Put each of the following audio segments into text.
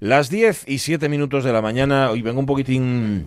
Las 10 y 7 minutos de la mañana, hoy vengo un poquitín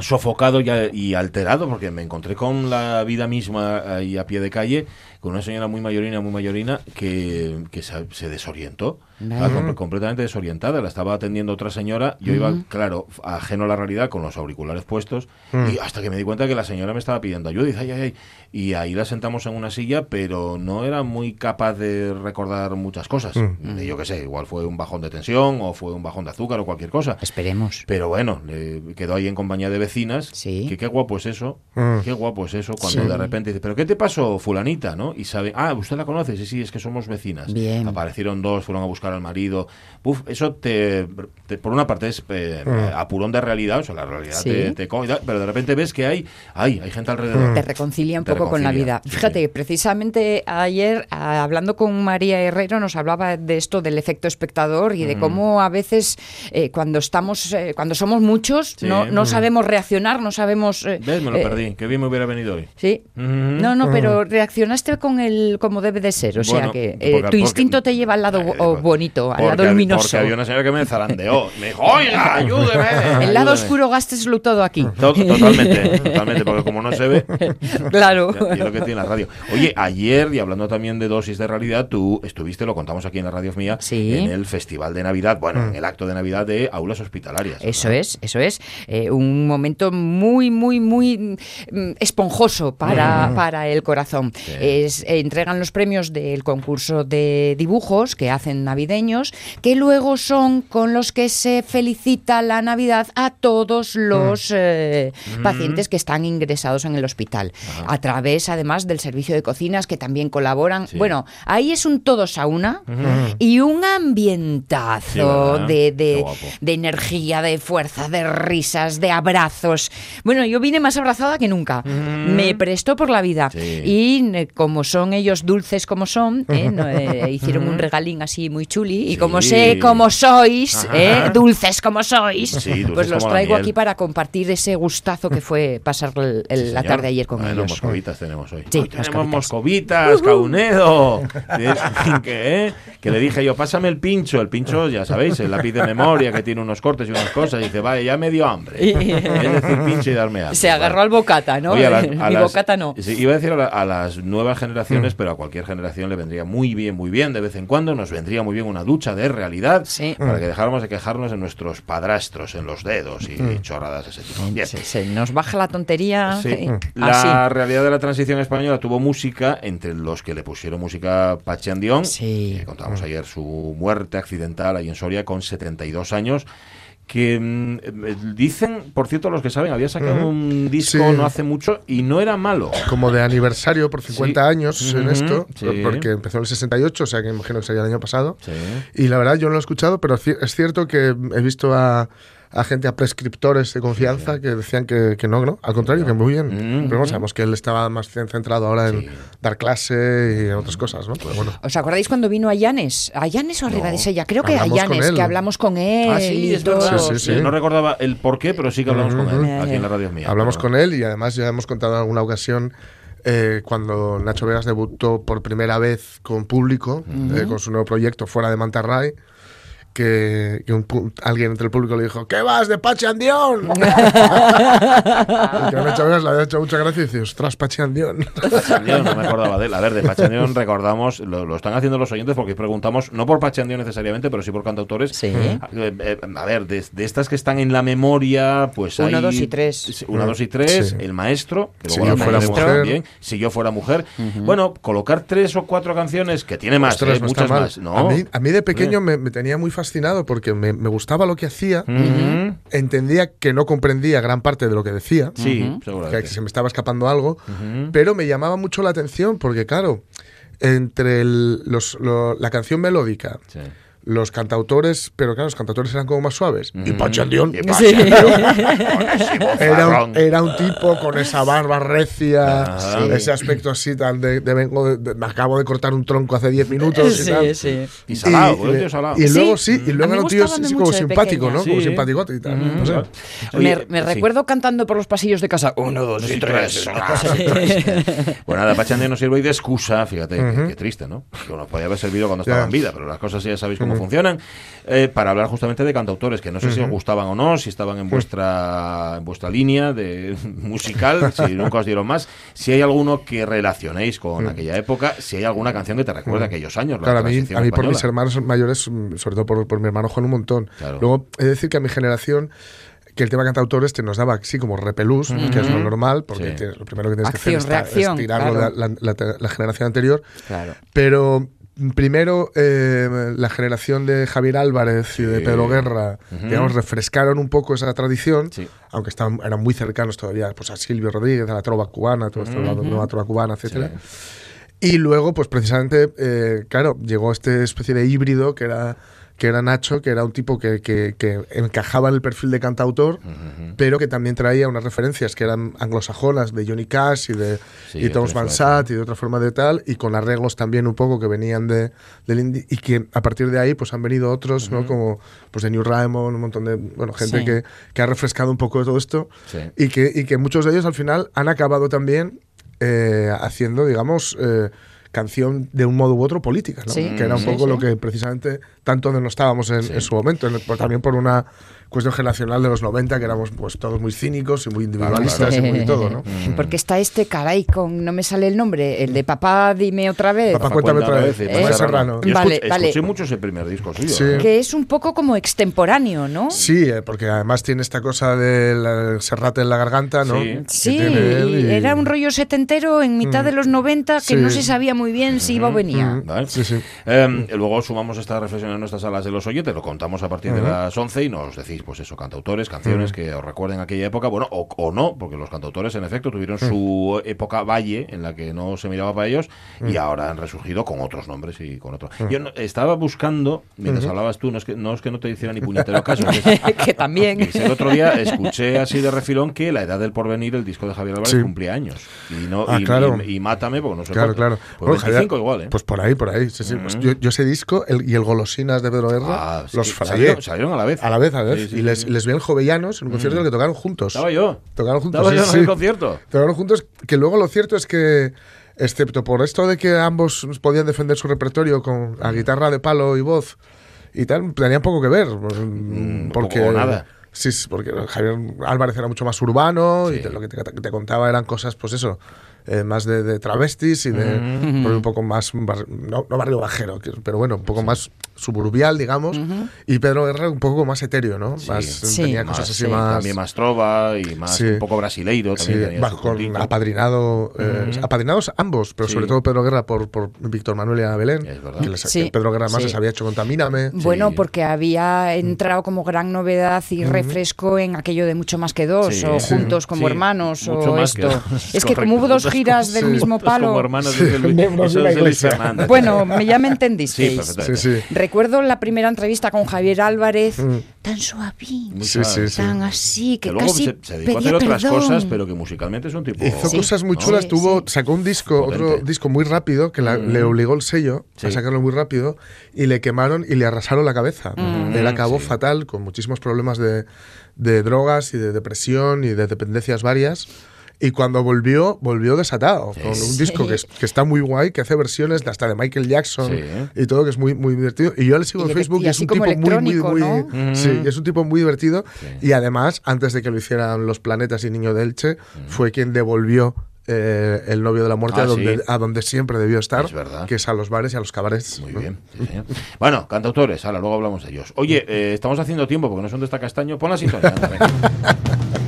sofocado y, y, alterado porque me encontré con la vida misma ahí a pie de calle con una señora muy mayorina, muy mayorina que, que se desorientó. Estaba completamente desorientada, la estaba atendiendo otra señora, yo iba, claro, ajeno a la realidad con los auriculares puestos y hasta que me di cuenta que la señora me estaba pidiendo ayuda y dice, ay, ay, ay. Y ahí la sentamos en una silla, pero no era muy capaz de recordar muchas cosas. Yo qué sé, igual fue un bajón de tensión o fue un bajón de azúcar o cualquier cosa. Esperemos. Pero bueno, eh, quedó ahí en compañía de vecinas. Sí. Que qué guapo es eso, qué guapo es eso, cuando Sí. de repente dice, pero ¿qué te pasó, fulanita? ¿no? Y sabe, ah, usted la conoce, sí, sí, es que somos vecinas. Bien. Aparecieron dos, fueron a buscar al marido. Uf, eso te, te- por una parte es eh, apurón de realidad, o sea, la realidad Sí. te, te come pero de repente ves que hay, hay, hay gente alrededor. Te reconcilia un Te poco con la reconcilia, vida. sí, Fíjate, sí. precisamente ayer, hablando con María Herrero, nos hablaba de esto del efecto espectador y de Mm. cómo a veces eh, cuando estamos, eh, cuando somos muchos, Sí. no, no Mm. sabemos reaccionar, no sabemos. eh, ¿Ves? Me lo eh, perdí. Qué bien me hubiera venido hoy. Sí. Ujú. No, no, pero reaccionaste con el como debe de ser. O sea Bueno, que eh, porque- tu porque- instinto te lleva al lado Eh, bo- bonito, al Porque, lado luminoso. porque había una señora que me zarandeó. Me dijo, oiga, ayúdeme. El lado ayúdeme". oscuro gásteselo todo aquí. To- Totalmente, totalmente, porque como no se ve, claro. Y lo que tiene la radio. Oye, ayer, y hablando también de dosis de realidad, tú estuviste, lo contamos aquí en la radio mía, Sí. en el Festival de Navidad, bueno, en el acto de Navidad de aulas hospitalarias. Eso ¿verdad? es, eso es. Eh, un momento muy, muy, muy mm, esponjoso para, para el corazón. Sí. Es, entregan los premios del concurso de dibujos que hacen navideños, que luego son con los que se felicita la Navidad a todos los eh, pacientes que están ingresados en el hospital. A través, además, del servicio de cocinas que también colaboran. Sí. Bueno, ahí es un todos a una y un ambientazo de, de, energía, de fuerza, de risas, de abrazos. Bueno, yo vine más abrazada que nunca. Me prestó por la vida. Sí. Y eh, como son ellos dulces como son, ¿eh? No, eh, hicieron un regalín así muy chuli. Y Sí. como sé cómo sois. ¿eh? dulces como sois, Sí, dulces pues los traigo aquí para compartir ese gustazo que fue pasar el- el- Sí, la tarde ayer con ellos. moscovitas tenemos hoy. Tenemos moscovitas. caunedo. que, ¿eh? que le dije yo, pásame el pincho. El pincho, ya sabéis, el lápiz de memoria que tiene unos cortes y unas cosas. Y dice, vale, ya me dio hambre. Es decir, pincho y darme hambre. Se agarró al bocata, ¿no? Oye, a las- a Mi las- bocata no. iba a decir a, la- a las nuevas Mm. generaciones, pero a cualquier generación le vendría muy bien, muy bien, de vez en cuando nos vendría muy bien una ducha de realidad Sí. para que dejáramos de quejarnos de nuestros padrastros en los dedos y Mm. chorradas de ese tipo. Bien. Se, se nos baja la tontería. Sí. eh, La así. realidad de la transición española tuvo música, entre los que le pusieron música Pachi Andión. Sí. que contábamos ayer su muerte accidental ahí en Soria con 72 años. Que mm, eh, dicen, por cierto, los que saben, había sacado un disco Sí. no hace mucho y no era malo. como de aniversario por 50 Sí. años en esto, sí. porque empezó en el 68, o sea que imagino que sería el año pasado. Y la verdad yo no lo he escuchado, pero es cierto que he visto a, a gente, a prescriptores de confianza que decían que, que no, no, al contrario, que muy bien. Mm, pero bueno, sabemos que él estaba más cen- centrado ahora en Sí. dar clase y en otras cosas, ¿no? Pero bueno. ¿Os acordáis cuando vino a Llanes? ¿A Llanes o a No. Ribadesella? Creo que a Llanes, que hablamos con él. Ah, sí, y es todo. verdad. Sí, sí, sí. No recordaba el por qué, pero sí que hablamos con él aquí en la radio mía. Hablamos Pero- con él y además ya hemos contado en alguna ocasión eh, cuando Nacho Vegas debutó por primera vez con público, eh, con su nuevo proyecto Fuera de Mantarray, que, que un alguien entre el público le dijo, ¿qué vas de Pachi Andión? Que a Nacho Vegas le había hecho mucha gracia y dice, ostras, Pachi Andión. Pachandión, no me acordaba de él. A ver, de Pachandión recordamos, lo, lo están haciendo los oyentes porque preguntamos, no por Pachandión necesariamente, pero sí por cantautores. Sí. Eh, eh, a ver, de, de estas que están en la memoria, pues Uno, hay... dos y tres. Uno, dos y tres, Sí. el maestro, que Si luego yo lo fuera mujer. también, si yo fuera mujer. Bueno, colocar tres o cuatro canciones, que tiene más, Ostras, eh, muchas más. No. a, mí, a mí de pequeño me, me tenía muy fascinado porque me, me gustaba lo que hacía, entendía que no comprendía gran parte de lo que decía. Sí, que, se me estaba escapando algo, pero me llamaba mucho la atención porque, claro, entre el- los- lo- la canción melódica, Sí. Los cantautores, pero claro, los cantautores eran como más suaves. Y Andión Y Andión, con ese era, era un tipo con esa barba recia, Ajá. ese aspecto así tan de, de vengo de- de- me acabo de cortar un tronco hace 10 minutos y tal. sí. Y salado, y, pues, tío salado. y luego Sí. sí, y luego era un tío como simpático, pequeña. ¿no? Como Sí. simpaticote y tal. no sé. Oye, Me, me sí. recuerdo cantando por los pasillos de casa. Uno, dos y tres. Pues nada, Pachandión nos sirve hoy de excusa, fíjate, qué, qué triste, ¿no? Que nos podía haber servido cuando estaba en vida, pero las cosas ya sabéis cómo funcionan. eh, para hablar justamente de cantautores que no sé si os gustaban o no, si estaban en vuestra en vuestra línea de musical, si nunca os dieron más, si hay alguno que relacionéis con aquella época, si hay alguna canción que te recuerde aquellos años. la Claro, a mí, a mí por mis hermanos mayores, mm, sobre todo por, por mi hermano Juan, un montón. Claro. Luego, he de decir que a mi generación, que el tema cantautor este nos daba así como repelús, que es lo normal, porque Sí. tienes- lo primero que tienes Acción, que hacer es, reacción, es tirarlo claro. de la, la- la- la generación anterior. Claro. Pero primero, eh, la generación de Javier Álvarez y de. Pedro Guerra, digamos, refrescaron un poco esa tradición, Sí. aunque estaban, eran muy cercanos todavía pues, a Silvio Rodríguez, a la trova cubana, todo esto, la nueva trova cubana, etcétera. Y luego, pues precisamente, eh, claro, llegó este especie de híbrido que era, que era Nacho, que era un tipo que, que- que encajaba en el perfil de cantautor, pero que también traía unas referencias que eran anglosajonas de Johnny Cash y de Sí, y Thomas Van. Sant y de otra forma de tal, y con arreglos también un poco que venían de, del indie, y que a partir de ahí pues han venido otros, ¿no? Como pues de New Raymond, un montón de bueno, gente Sí. que, que ha refrescado un poco todo esto, Sí. y, que, y que muchos de ellos al final han acabado también eh, haciendo, digamos, eh, canción de un modo u otro política, ¿no? Sí, que era un poco sí. lo que precisamente tanto denostábamos en, en su momento, en- por- también por una cuestión generacional de los 90, que éramos pues todos muy cínicos y muy individualistas y muy todo, ¿no? Porque está este caray con, no me sale el nombre, el de papá, dime otra vez. Papá, cuéntame otra vez, Manuel Manuel Serrano. Yo Vale, escuché, vale. escuché mucho ese primer disco suyo. Sí. ¿eh? Que es un poco como extemporáneo, ¿no? Sí, eh, porque además tiene esta cosa del serrate en la garganta, ¿no? Sí. Sí, y- era un rollo setentero en mitad de los 90 que Sí. no se sabía muy bien si iba o venía. Mm, ¿Vale? Sí, sí. Eh, luego sumamos esta reflexión en nuestras salas de los oyentes, lo contamos a partir de las 11 y nos decís, pues eso, cantautores, canciones que os recuerden aquella época, bueno, o, o no, porque los cantautores en efecto tuvieron su época valle en la que no se miraba para ellos y ahora han resurgido con otros nombres y con otros. Yo no- estaba buscando, mientras hablabas tú, no es, que, no es que no te hiciera ni puñetero caso, que- que también. el otro día escuché así de refilón que La Edad del Porvenir, el disco de Javier Álvarez, Sí. cumplía años. Y, no, Ah, y, claro. y- y Mátame, porque no sé Claro, claro. Pues Bueno, 25 Javier, igual, ¿eh? Pues por ahí, por ahí. Sí, sí. Pues yo, yo ese disco el- y el Golosinas de Pedro Guerra Ah, los salieron, salieron a la vez. A la vez, a la vez. Sí, y les, les vi en Jovellanos, en un concierto en el que tocaron juntos. Estaba yo. Tocaron juntos. Estaba yo en el concierto. Tocaron juntos, que luego lo cierto es que, excepto por esto de que ambos podían defender su repertorio con a guitarra de palo y voz y tal, tenían poco que ver. pues, porque poco nada. Sí, sí, porque Javier Álvarez era mucho más urbano Sí. y te- lo que te, te contaba eran cosas, pues eso, eh, más de, de travestis y de un poco más, bar- no, no barrio bajero, pero bueno, un poco más suburbial, digamos. Y Pedro Guerra un poco más etéreo, ¿no? Más, Sí. tenía Más, cosas así sí, más... También más trova y más Sí. un poco brasileiro. Sí, También con apadrinado, eh, apadrinados ambos, pero Sí. sobre todo Pedro Guerra por, por Víctor Manuel y Ana Belén. Es verdad. Que les- Sí. que Pedro Guerra más Sí. les había hecho Contamíname. Bueno, Sí. porque había entrado como gran novedad y refresco en aquello de mucho más que dos, Sí, o sí. juntos como Sí, hermanos, mucho o que esto. Es que como hubo dos giras del mismo Como palo. hermanos Sí, miembros de iglesia. Bueno, me- ya me Sí, entendisteis. Sí, sí. Recuerdo la primera entrevista con Javier Álvarez, tan suavín, tan así, que, Que luego casi se, se dedicó a pedía hacer otras perdón. cosas, pero que musicalmente es un tipo. Hizo Sí. cosas muy chulas, Sí, tuvo, sí. sacó un disco, Potente. otro disco muy rápido, que la- le obligó el sello Sí. a sacarlo muy rápido, y le quemaron y le arrasaron la cabeza. Él acabó Sí. fatal, con muchísimos problemas de, de drogas y de depresión y de dependencias varias. Y cuando volvió, volvió desatado, con un disco que, es- que está muy guay, que hace versiones de hasta de Michael Jackson Sí. y todo, que es muy, muy divertido. Y yo le sigo Y en Facebook y es un tipo muy, muy, electrónico, muy... ¿no? Sí, es un tipo muy divertido. Y además, antes de que lo hicieran Los Planetas y Niño de Elche, fue quien devolvió eh, el novio de la muerte Ah, a, donde, sí. a donde siempre debió estar, Es verdad. que es a los bares y a los cabarets. Muy ¿no? bien, sí. Bueno, cantautores, ahora luego hablamos de ellos. Oye, eh, estamos haciendo tiempo porque no son de esta castaño. Pon la sintonía.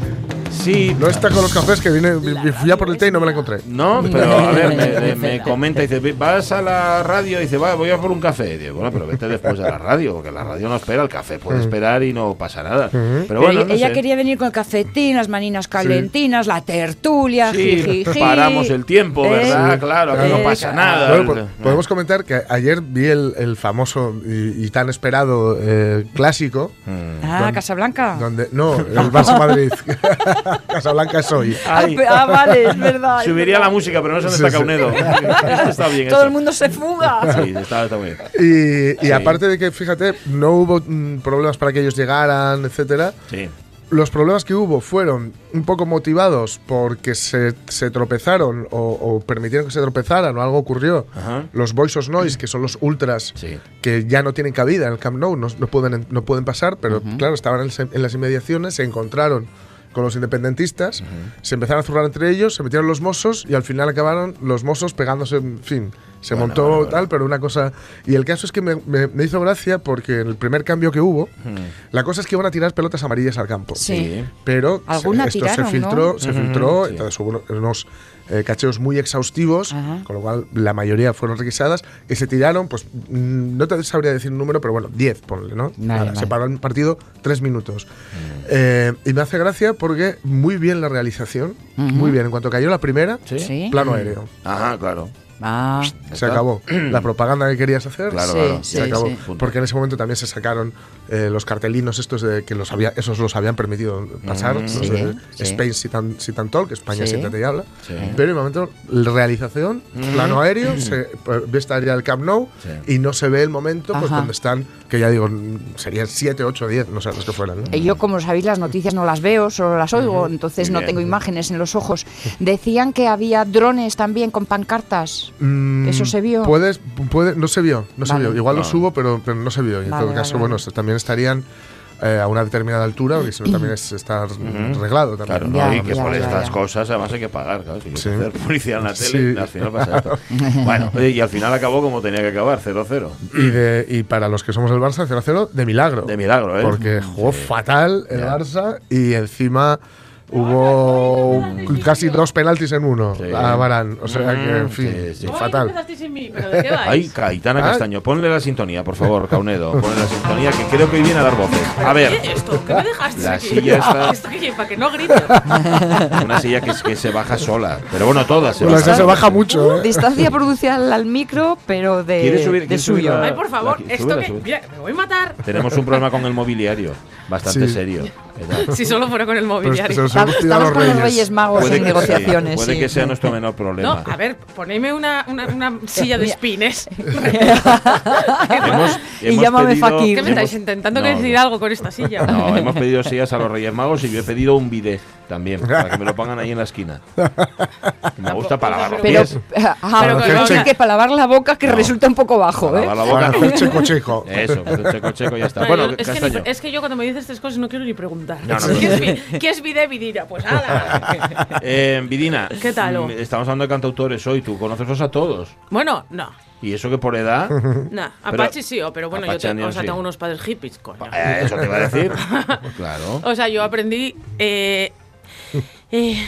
Sí, No está con los cafés que vine, fui a por el té y no me la encontré. No, pero a ver, me, me- me comenta, dice, vas a la radio, dice, va, voy a por un café. Digo, bueno, pero vete después de la radio, porque la radio no espera, el café puede esperar y no pasa nada. Pero Pero bueno, no ella sé. quería venir con el cafetín, las maninas calentinas, la tertulia, Sí, jijiji. paramos el tiempo, ¿verdad? Eh, Claro, aquí no eh, pasa claro. nada. Bueno, podemos comentar que ayer vi el, el famoso y, y tan esperado eh, clásico. Ah, Don- Casablanca. Donde, no, el Barça Madrid. Casablanca es hoy. Ah, Ay, pe- ah, vale, es verdad. es subiría verdad. la música, pero no se Sí, destaca sí. Unedo. Esto está bien. Todo esto. el mundo se fuga. Sí, está, está muy bien. Y, y Sí. aparte de que, fíjate, no hubo mm, problemas para que ellos llegaran, etcétera. Sí. los problemas que hubo fueron un poco motivados porque se, se tropezaron o, o permitieron que se tropezaran o algo ocurrió. Ajá. Los Voice of Noise, que son los ultras Sí. que ya no tienen cabida en el Camp Nou, no, no pueden, no pueden pasar, pero claro, estaban en, en las inmediaciones, se encontraron con los independentistas, se empezaron a zurrar entre ellos, se metieron los mozos y al final acabaron los mozos pegándose, en fin, se Bueno, montó bueno, bueno. tal, pero una cosa... Y el caso es que me, me- me hizo gracia porque en el primer cambio que hubo, la cosa es que iban a tirar pelotas amarillas al campo. Sí. Pero Alguna se- esto tiraron, se filtró, ¿no? se filtró, entonces hubo uno- unos eh, cacheos muy exhaustivos, Ajá. con lo cual la mayoría fueron requisadas y se tiraron, pues mm, no te sabría decir un número, pero bueno, 10, ponle, ¿no? Vale, Nada, vale. Se paró el partido tres minutos. Mm. Eh, y me hace gracia porque muy bien la realización, muy bien. En cuanto cayó la primera. Sí. plano aéreo. Ajá, claro. Ah, Se Está. acabó. la propaganda que querías hacer Claro, Sí, claro. sí, se acabó. sí. Porque en ese momento también se sacaron eh, los cartelinos estos de que los había, esos los habían permitido pasar, los Sí, de sí. Spain Sit and, Sit and Talk, España Sí. siéntate y habla. Sí. Pero en el momento, la realización, plano aéreo, se eh, ve estar ya el Camp Nou Sí. y no se ve el momento pues Ajá. donde están, que ya digo, mm, serían 7, 8, 10, no sé los que fueran. ¿no? Y yo, como sabéis, las noticias no las veo, solo las oigo, entonces no tengo imágenes en los ojos. Decían que había drones también con pancartas. Mm, ¿Eso se vio? Puedes, puede, no se vio, no se Vale. vio. Igual No. lo subo, pero, pero no se vio. Y en Vale, todo caso, vale, bueno, también estarían eh, a una determinada altura, porque si no también es estar arreglado. También. Claro, Ya, ¿no? y que ya, por ya, estas ya. cosas además hay que pagar, claro. Si Sí. hacer publicidad en la tele, Sí. al final pasa esto. bueno, y al final acabó como tenía que acabar, 0-0. Y, de, y para los que somos del Barça, 0-0 de milagro. De milagro, ¿eh? Porque jugó Sí. fatal el Ya. Barça y encima hubo casi dos penaltis en uno Sí. a Barán. O sea que, en Mm, fin, sí, sí. ¿Cómo fatal. empezasteis sin mí? ¿Pero de qué vais? Ay, Caitana Ah. Castaño, ponle la sintonía, por favor, Caunedo. Ponle la sintonía, que creo que hoy viene a dar voces. A ver, ¿Qué esto? ¿Qué me dejaste La aquí? silla está- ¿Esto qué? ¿Para que no grite? una silla que, que se baja sola. Pero bueno, todas se Bueno, bajan. esa se baja mucho, ¿eh? Distancia prudencial al micro, pero de, ¿Quieres subir- de quieres subir suyo. la- Ay, por favor, La- esto que... Mira, me voy a matar. Tenemos un problema con el mobiliario, bastante Sí. serio. Si solo fuera con el Pero mobiliario. los han Estamos los con los reyes. Magos en que, negociaciones. puede sí. que sea nuestro menor No, problema. a ver, ponedme una, una, una silla de espines. Hemos- Y hemos llámame pedido- Fakir. ¿Qué me estáis intentando no, que decir no. algo con esta silla? No, hemos pedido sillas a los Reyes Magos y yo he pedido un bidet también, para que me lo pongan ahí en la esquina. Me gusta para lavar los Pero, pies. ah, Pero pero que no, no. que para lavar la boca que No. resulta un poco bajo, Para ¿eh? lavar la Para boca. hacer checo checo. Eso, el checo checo ya está. Bueno, Bueno, es, que ni- es que yo cuando me dices estas cosas no quiero ni preguntar. No, no, ¿Qué, es, vi- ¿Qué es vide vidira? Pues ala. Eh, Vidina, ¿Qué tal, mm, oh? Estamos hablando de cantautores hoy, tú conoces a todos. Bueno, no. Y eso que por edad. Nah, Apache sí, oh, pero bueno, yo Apache te- Onion o sea, sí. tengo unos padres hippies, coño. eh, eso te iba a decir. claro. O sea, yo aprendí eh, eh,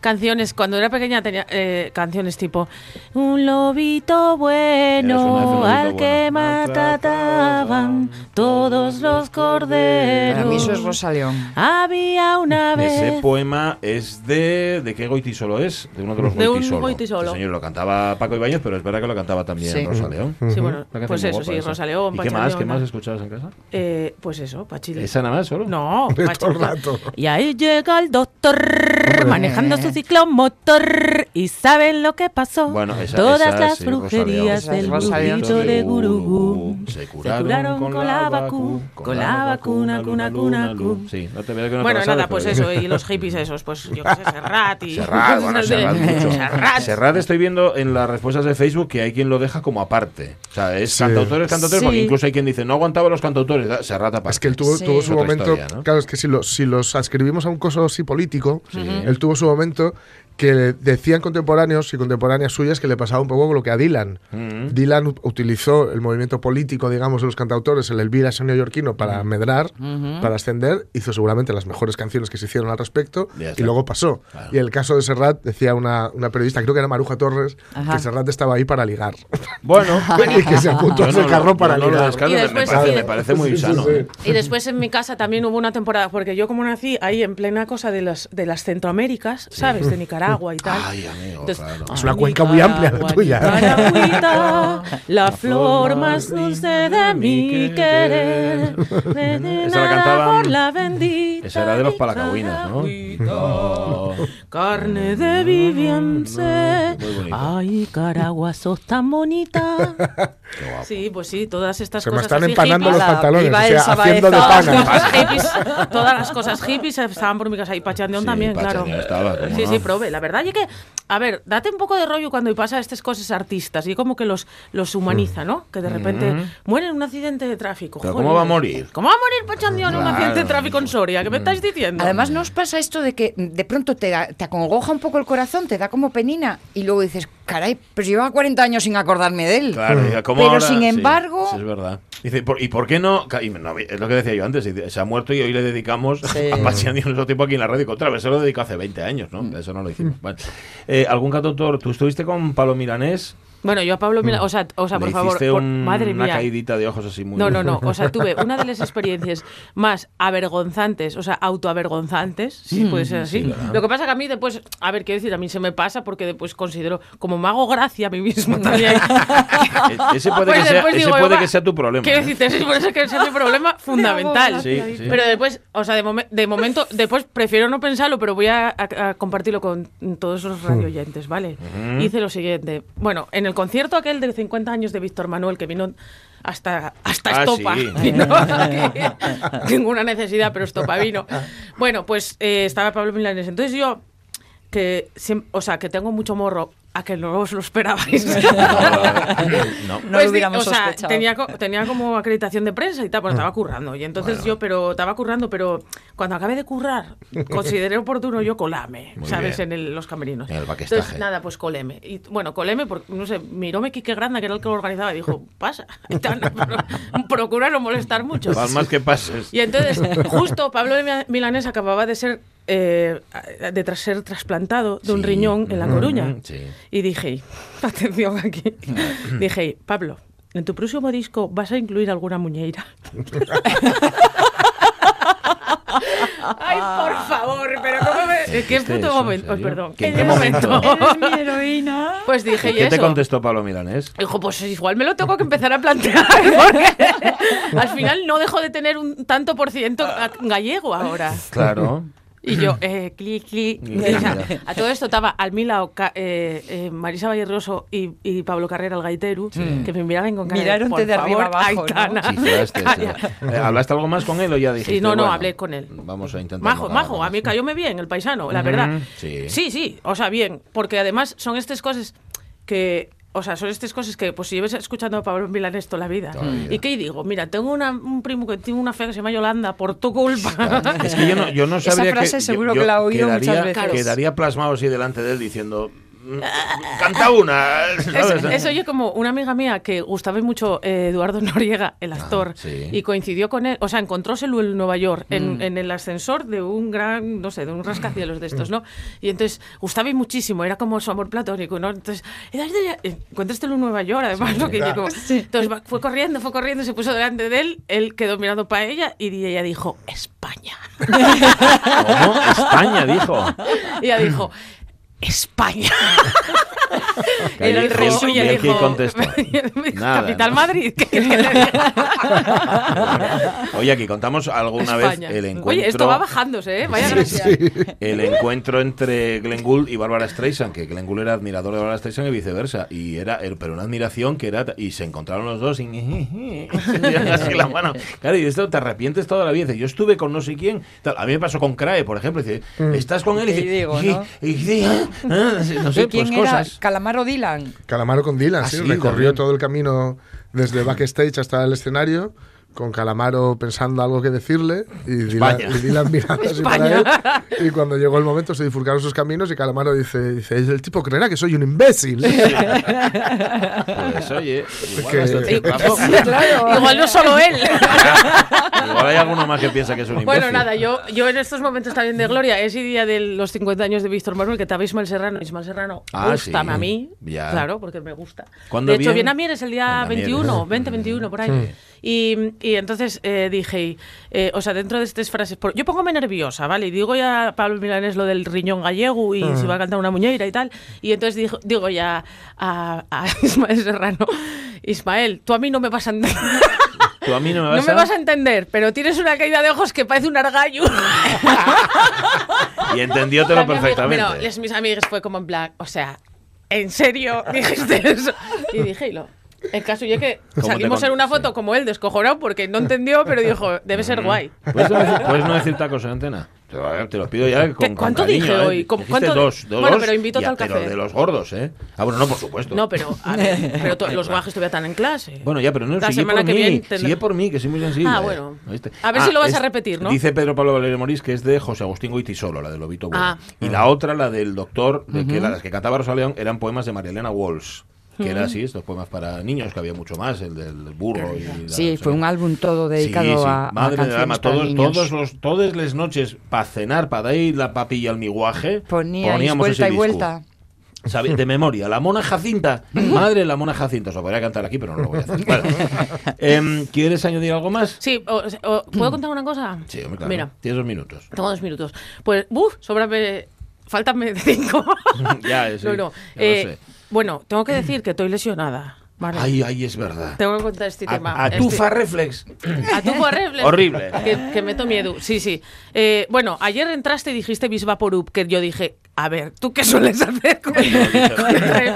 canciones. Cuando era pequeña tenía eh, canciones tipo Un lobito bueno al que bueno. maltrataban todos los corderos. Para mí eso es Rosa León. Había una Ese vez. poema es de. ¿De qué Goitisolo es? De uno de los De un Goitisolo. Goitisolo. Sí, señor, lo cantaba Paco Ibáñez, pero es verdad que lo cantaba también Sí. Rosa León. Sí, bueno, pues eso, sí, esa. Rosa León, ¿Y qué más? ¿Qué más escuchabas en casa? Eh, pues eso, Pachili. ¿Esa nada más solo? No, De todo el Pachili. rato. Y ahí llega el doctor manejando su ciclomotor y ¿saben lo que pasó? Bueno, esa- Todas esa las sí, brujerías del brujito de Gurugú Se curaron con la vacu, con la vacuna, cuna, cuna, cu. Sí, no te veo que no te Bueno, sabes, nada, pues eso, y los hippies esos, pues yo qué sé, Serrat y... Serrat, bueno, cosas de- Serrat mucho. Serrat. Serrat estoy viendo en las respuestas de Facebook que hay quien lo deja como aparte. O sea, es Sí. cantautores, cantautores, Sí. porque incluso hay quien dice, no aguantaba los cantautores. Serrat aparte. Es que él tuvo, Sí. tuvo su Otra momento. historia, ¿no? Claro, es que si, lo- si los adscribimos a un coso así político, él tuvo su momento momento que decían contemporáneos y contemporáneas suyas que le pasaba un poco lo que a Dylan. Mm. Dylan utilizó el movimiento político, digamos, de los cantautores, el Elvira ese neoyorquino, para medrar, para ascender. Hizo seguramente las mejores canciones que se hicieron al respecto y luego pasó. Claro. Y el caso de Serrat, decía una, una periodista, creo que era Maruja Torres, Ajá. que Serrat estaba ahí para ligar. Bueno, y que se apuntó a ese no carro para no ligar. descarto, Y me- después- me, parece, y- me parece muy Sí, sano. sí. ¿eh? Y después en mi casa también hubo una temporada, porque yo como nací ahí en plena cosa de las, de las Centroaméricas, ¿sabes? De Nicaragua. Nicaragua y tal. Ay, amigo, Entonces, claro. Es una "Ay, cuenca muy amplia la tuya". Nicaragüita, la flor más dulce de mi querer. Esa la cantaban- por la bendita Esa era de los palacahuinas, ¿no? Carne de viviense. Bonito. Ay, Caragua, sos tan bonita. Sí, pues sí, todas estas Se me cosas están así empanando hippies. los pantalones, o sea, haciendo de pana. Todas las cosas hippies estaban por mi casa y Pachandeón Sí, también, claro. Pachandeón estaba, ¿cómo sí, no? sí, prove. La verdad es que, a ver, date un poco de rollo cuando pasa estas cosas artistas y como que los, los humaniza, ¿no? Que de repente mueren en un accidente de tráfico. Pero. ¿cómo va a morir? ¿Cómo va a morir Pachandeón en un accidente de tráfico en Soria? ¿Qué me estáis diciendo? Además, ¿no os pasa esto de que de pronto te, da- te acongoja un poco el corazón, te da como penina y luego dices, caray, pero llevaba 40 años sin acordarme de él? Claro, ¿cómo Pero ahora? sin embargo- sí, es verdad. Dice, ¿por- ¿y por qué no? Ca- y no, Es lo que decía yo antes, se ha muerto y hoy le dedicamos Sí. a Pachiani en nuestro tiempo aquí en la radio. Otra vez se lo dedicó hace 20 años, ¿no? Eso no lo hicimos. Bueno. Eh, ¿Algún cantautor? ¿Tú estuviste con Pablo Milanés? Bueno, yo a Pablo, mira, o sea, o sea Mm. ¿Le por favor, por- un- madre una mía. caidita de ojos así muy... No, no, no. O sea, tuve una de las experiencias más avergonzantes, o sea, autoavergonzantes, si Mm, puede ser así. sí, ¿verdad? Lo que pasa que a mí después, a ver, quiero decir, a mí se me pasa porque después considero, como me hago gracia a mí mismo también. Ese puede, Pues que, sea, ese digo, puede va, que sea tu problema. Quiero ¿eh? decirte, ese puede ser que sea mi problema fundamental. Sí, sí. Pero después, o sea, de, momen- de momento, después prefiero no pensarlo, pero voy a, a- a compartirlo con todos los radio oyentes, ¿vale? Hice lo siguiente. Bueno, en el concierto aquel de 50 años de Víctor Manuel, que vino hasta, hasta Ah, Estopa. sí. vino aquí. Ninguna necesidad, pero Estopa vino. Bueno, pues eh, estaba Pablo Milanés. Entonces yo, que, o sea, que tengo mucho morro, a que no os lo esperabais. No. No Pues lo o sea, tenía, co- tenía como acreditación de prensa y tal, pues estaba currando. Y entonces yo, pero estaba currando, pero cuando acabé de currar, consideré oportuno yo colame, Muy ¿sabes? bien. En el- los camerinos. En el. Entonces, nada, pues coleme. Y bueno, coleme, porque, no sé, miróme Quique Granda, que era el que lo organizaba, y dijo, pasa, Aitana, pro- procura no molestar mucho. Palmas que pases. Y entonces, justo Pablo de Mi- Milanés acababa de ser eh, de tras ser trasplantado de un Sí. riñón en La Coruña. Mm, sí. Y dije, atención aquí, dije, Pablo, en tu próximo disco vas a incluir alguna muñeira. Ay, por favor, pero ¿cómo me... ¿Qué ¿Dijiste puto momento? Oh, serio? perdón. ¿Qué- ¿En qué qué momento? momento? mi heroína. Pues dije, ¿y ¿Qué te eso? contestó Pablo Milanés? Dijo, pues igual me lo tengo que empezar a plantear, porque al final no dejo de tener un tanto por ciento a- gallego ahora. Claro. Y yo, eh, clic, clic. A todo esto estaba al mi lado eh, eh, Marisa Valleroso y, y Pablo Carrera, el gaitero, que me miraban con cara Miraronte por de arriba favor, abajo, ¿no? Sí. calla". Eh, ¿Hablaste algo más con él o ya dijiste? Sí, no, no, bueno, hablé con él. Vamos a intentar. Majo, majo, a mí cayóme bien el paisano, la verdad. sí. sí, sí, o sea, bien, porque además son estas cosas que, o sea, son estas cosas que, pues si lleves escuchando a Pablo Milanés toda la vida. ¿Y qué digo? Mira, tengo una- un primo que tiene una fe que se llama Yolanda por tu culpa. Es que yo no, yo no Esa sabría frase que, seguro yo- que la he oído quedaría, muchas veces. Quedaría plasmado así delante de él diciendo... "Mm, Canta una. Eso, ¿sabes? eso oye como una amiga mía que gustaba mucho eh, Eduardo Noriega, el actor, Ah, sí. y coincidió con él, o sea, encontróselo en Nueva York, Mm. en, en el ascensor de un gran, no sé, de un rascacielos de estos, ¿no? Y entonces gustaba muchísimo, era como su amor platónico, ¿no? Entonces, eh, encuéntrastelo en Nueva York, además, ¿no? Que claro. llegó. Entonces va- fue corriendo, fue corriendo, se puso delante de él, él quedó mirando para ella y ella dijo, España. ¿Cómo? España, dijo. Y ella dijo, España. Y Era el resumen. y Capital ¿no? Madrid. Oye, aquí contamos alguna España. vez el encuentro. Oye, esto va bajándose, ¿eh? Vaya gracia. El encuentro entre Glenn Gould y Bárbara Streisand, que Glenn Gould era admirador de Bárbara Streisand y viceversa. Y era, er- pero una admiración que era. Y se encontraron los dos y. se dieron así la mano. Claro, y esto te arrepientes toda la vida. Dice, Yo estuve con no sé quién. tal. A mí me pasó con Crae, por ejemplo. Dice, estás con él y ¿Qué dice. digo, y- no? y ah, no sé, ¿Y quién pues era? cosas. ¿Calamaro Dylan? Calamaro con Dylan, Ah, sí, sí, recorrió también. todo el camino desde backstage hasta el escenario, con Calamaro pensando algo que decirle y Dylan, España. y Dylan mirando así para él. Y cuando llegó el momento se bifurcaron sus caminos y Calamaro dice, dice el tipo creerá que soy un imbécil. Pues oye, igual, Que- cierto punto- Igual no solo él. igual hay alguno más que piensa que es un imbécil. Bueno, nada, yo, yo en estos momentos también de gloria, ese día de los 50 años de Víctor Manuel, que estaba Ismael Serrano. Ismael Serrano, Ah, gustame sí. a mí. Ya. Claro, porque me gusta. ¿Cuándo De hecho, viene? viene a Mieres el día Anda, 21, Mieres. 20, 21, por ahí. Y, y entonces eh, dije, eh, o sea, dentro de estas frases, por- yo pongo nerviosa, ¿vale? Y digo ya a Pablo Milanés lo del riñón gallego y si va a cantar una muñeira y tal. Y entonces digo, digo ya a, a Ismael Serrano, Ismael, tú a mí no me vas a entender. Tú a mí no me No vas, me a... vas a entender, pero tienes una caída de ojos que parece un argallo. Y entendiótelo Pero perfectamente. les, mis amigos fue como en plan, o sea, ¿en serio dijiste eso? Y dije, y lo. El caso es que ¿Cómo te salimos en una sí. foto como él, descojonado, porque no entendió, pero dijo, debe ser guay. ¿Puedes no, decir, puedes no decir tacos en antena? Te lo, te lo pido ya con, ¿Qué- con cuánto cariño, dije ¿eh? hoy? ¿Cómo- Dijiste cuánto- dos, dos, Bueno, pero invito ya, al pero café. de los gordos, ¿eh? Ah, bueno, no, por supuesto. No, pero, a ver, pero to- los guajes todavía están en clase. Bueno, ya, pero no, La sigue semana por que mí, viene tendré- sigue por mí, que soy muy sensible. Ah, bueno. ¿Oíste? A ver si lo vas a repetir, ¿no? Dice Pedro Pablo Valerio Morís que es de José Agustín Goitisolo, la de Lobito Bueno. Ah. Y la otra, la del doctor, de que las que cantaba Rosa León eran poemas de María Elena Walsh. Que era así, estos poemas para niños, que había mucho más, el del burro y la- Sí, fue un álbum todo dedicado Sí, sí. a, Madre alma, para todos, niños. todos los, todas las noches para cenar, para dar la papilla al miguaje, Poníais poníamos vuelta ese y vuelta. Sabe- De memoria, la mona Jacinta. Madre, la mona Jacinta. Os lo podría cantar aquí, pero no lo voy a hacer. Vale. Em, ¿Quieres añadir algo más? Sí, o- o- ¿puedo contar una cosa? Sí, hombre, claro. Mira, Tienes dos minutos. tengo dos minutos. Pues, uff, sobrame. Faltame cinco. Ya, sí, no, no. ya lo Eh, sé. Bueno, tengo que decir que estoy lesionada. Vale. Ay, ay, es verdad. Tengo que contar este tema. A, a Este- reflex. A tu horrible. Horrible. Que, que meto miedo. Sí, sí. Eh, bueno, ayer entraste y dijiste Bisvaporup, que yo dije, a ver, ¿tú qué sueles hacer con, reflex?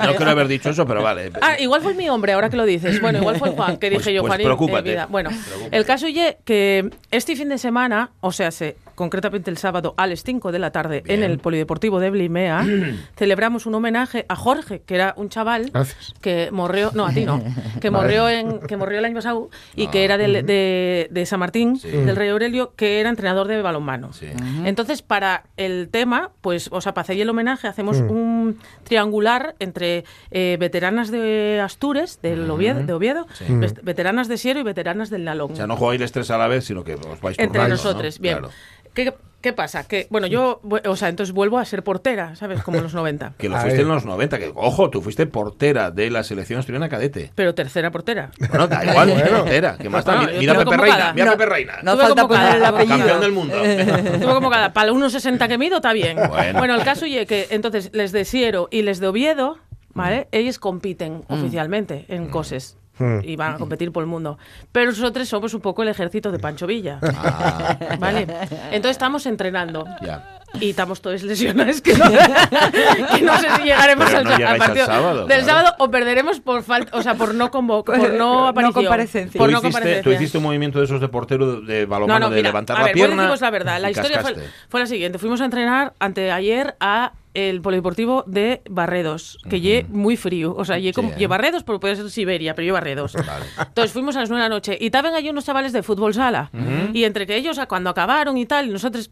No creo haber dicho eso, pero vale. Ah, igual fue mi hombre, ahora que lo dices. Bueno, igual fue Juan, que Pues- dije yo, pues preocúpate. eh, vida. Bueno, Preocúpate. el caso es que este fin de semana, o sea, se, concretamente el sábado a las 5 de la tarde Bien. en el Polideportivo de Blimea, celebramos un homenaje a Jorge, que era un chaval Gracias. que morrió, no, a ti no, que morrió en que morrió el año pasado y que era del- de, de San Martín, Sí. del Rey Aurelio, que era entrenador de balonmano. Sí. Entonces, para el tema, pues, o sea, para hacer el homenaje, hacemos un triangular entre eh, veteranas de Astures, del Oviedo, de Oviedo, Sí. ves- veteranas de Siero y veteranas del Nalón. O sea, no jugáis los tres a la vez, sino que os vais entre nosotros, ¿no? bien. Claro. ¿Qué, qué pasa? Que, bueno, yo, o sea, entonces vuelvo a ser portera, ¿sabes? Como en los 90. Que lo fuiste en los 90. Que, ojo, tú fuiste portera de la selección asturiana cadete. Pero tercera portera. Bueno, da igual, portera. ¿Qué más? Bueno, Mira, Pepe. Reina. Mira No, Pepe Reina. No Tuve falta convocada, poner el tuve apellido. Campeón del mundo. Estuve convocada para el 1,60 que mido, está bien. Bueno. el caso es que entonces les de Siero y les de Oviedo, ¿vale? Ellos compiten oficialmente en cosas. Mm. Y van a competir por el mundo. Pero nosotros somos un poco el ejército de Pancho Villa. Ah, ¿Vale? Entonces estamos entrenando. ya. Y estamos todos lesionados que no, que no sé si llegaremos Pero al, no al llegáis al partido sábado, del claro. sábado o perderemos por falta, o sea, por no convo- por no No aparición, comparecencia. por Tú no hiciste, tú hiciste un movimiento de esos de portero de balonmano, No, no, de mira, levantar a la ver, pierna. deciros la verdad. La historia fue, fue la siguiente. Fuimos a entrenar anteayer a el polideportivo de Barredos, que lle muy frío. O sea, lle, Sí, ¿eh? lle Barredos, pero puede ser Siberia, pero yo Barredos. Vale. Entonces fuimos a las nueve de la noche y estaban allí unos chavales de fútbol sala. Y entre que ellos, a cuando acabaron y tal, nosotros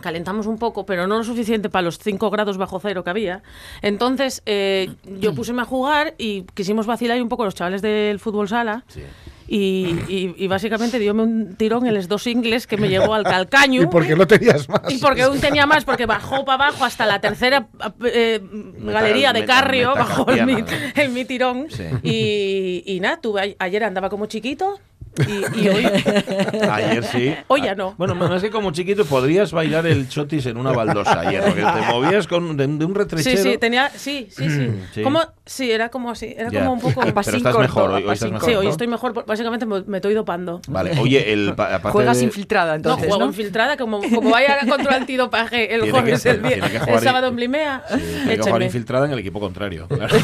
calentamos un poco, pero no lo suficiente para los 5 grados bajo cero que había. Entonces, eh, yo puseme a jugar y quisimos vacilar un poco los chavales del fútbol sala. Sí. Y, y- y básicamente diome un tirón en los dos ingles que me llegó al calcaño. ¿Y por qué no tenías más? Y porque un tenía más, porque bajó para abajo hasta la tercera eh, galería de meta- Carrio, meta bajó el mi, el mi tirón. Sí. Y, y nada, tuve, a- ayer andaba como chiquito y, y hoy, Ayer sí. Hoy ya no. Bueno, más que como chiquito podrías bailar el chotis en una baldosa ayer, porque te movías con, de, de un Sí, retrechero. sí, tenía, sí, sí, sí. Sí. Como, sí, era como así, era Ya. como un poco... Pero estás corto, mejor, hoy, hoy estás pasín mejor. Sí, hoy estoy mejor, básicamente me, me estoy dopando. Vale, oye, el, Juegas de- infiltrada, entonces, no, juego ¿no? infiltrada, como, como vaya contra el antidopaje el jueves, el, que el sábado en Blimea, Sí, tiene que jugar échenme. infiltrada en el equipo contrario. claro.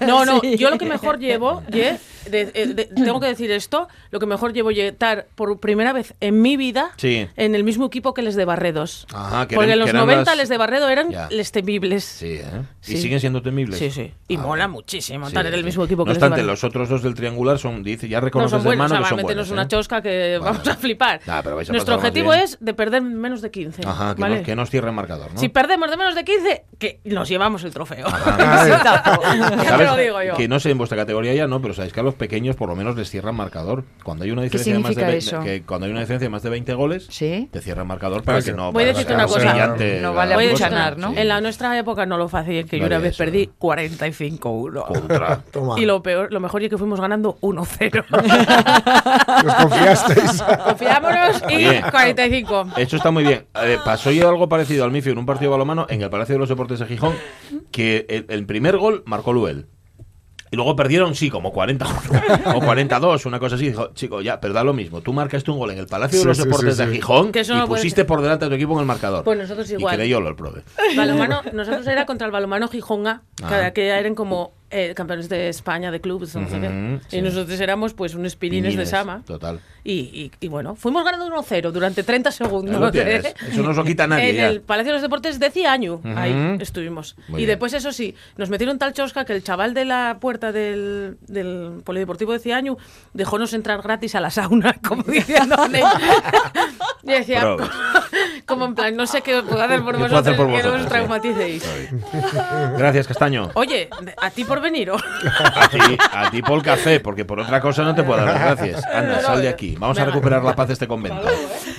No, no, Sí. yo lo que mejor llevo, ye, de- eh, de- tengo que decir esto, lo que mejor llevo estar por primera vez en mi vida Sí. en el mismo equipo que les de Barredos. Ajá, que Porque eran- en los que eran 90 las- les de Barredo eran Ya. les temibles. Sí, ¿eh? Sí. Y siguen siendo temibles. Sí, sí. Y Ah, mola muchísimo Sí, estar en el mismo equipo que No les de obstante, Barredo. los otros dos del triangular son, dice, ya No reconoces son de buenos, mano o sea, que son no buenos. es una ¿eh? chosca que Bueno. vamos a flipar. Ah, pero vais a Nuestro objetivo es de perder menos de 15. Ajá, que, ¿vale? nos, que nos cierren marcador, ¿no? Si perdemos de menos de 15, que nos llevamos el trofeo. Ajá. ya te ¿Sabes lo digo yo. Que no sé en vuestra categoría ya, no, pero sabéis que a los pequeños por lo menos les cierran marcador. Cuando hay una diferencia de más de significa 20, eso? que cuando hay una diferencia de más de 20 goles, Sí. te cierran marcador para que no Voy a decirte una cosa. brillante No vale Voy a ¿no? En la nuestra época no lo fácil, que yo una vez eso, perdí ¿no? 45-1. Contra. Toma. Y lo peor, lo mejor es que fuimos ganando 1-0. Os confiasteis. Confiámonos y Oye. 45. Esto está muy bien. Eh, pasó ya algo parecido al Mifi en un partido de balonmano en el Palacio de los Deportes de Gijón, que el, el primer gol marcó Luel. Y luego perdieron, sí, como 40 o 42, una cosa así. Dijo, chico, ya, pero da lo mismo. Tú marcaste un gol en el Palacio de los sí, Deportes sí, de. Gijón Que eso y pusiste por delante a tu equipo en el marcador. Pues nosotros igual. Y creyó el prove. Balomano, nosotros era contra el balomano Gijonga, Ah. cada que eran como eh, campeones de España de clubes, no qué. Ujú, sí. Y nosotros éramos pues un espinines de Sama. Total. Y, y- y bueno, fuimos ganando 1-0 durante 30 segundos. Ahí. ¿eh? Eso no lo quita nadie En ya. el Palacio de los Deportes de Ciaño, ahí Ujú. estuvimos. Muy y bien. después, eso sí, nos metieron tal chosca que el chaval de la puerta del, del Polideportivo de Ciaño dejónos entrar gratis a la sauna, como diciendo. y decía, como en plan, no sé qué puedo hacer por ¿Qué puedo hacer vosotros, por que no vosotros? os traumaticéis. Gracias, Castaño. Oye, a ti por venir. ¿o? A ti, a ti por el café, porque por otra cosa no te puedo dar las gracias. Anda, sal de aquí. Vamos a recuperar la paz de este convento.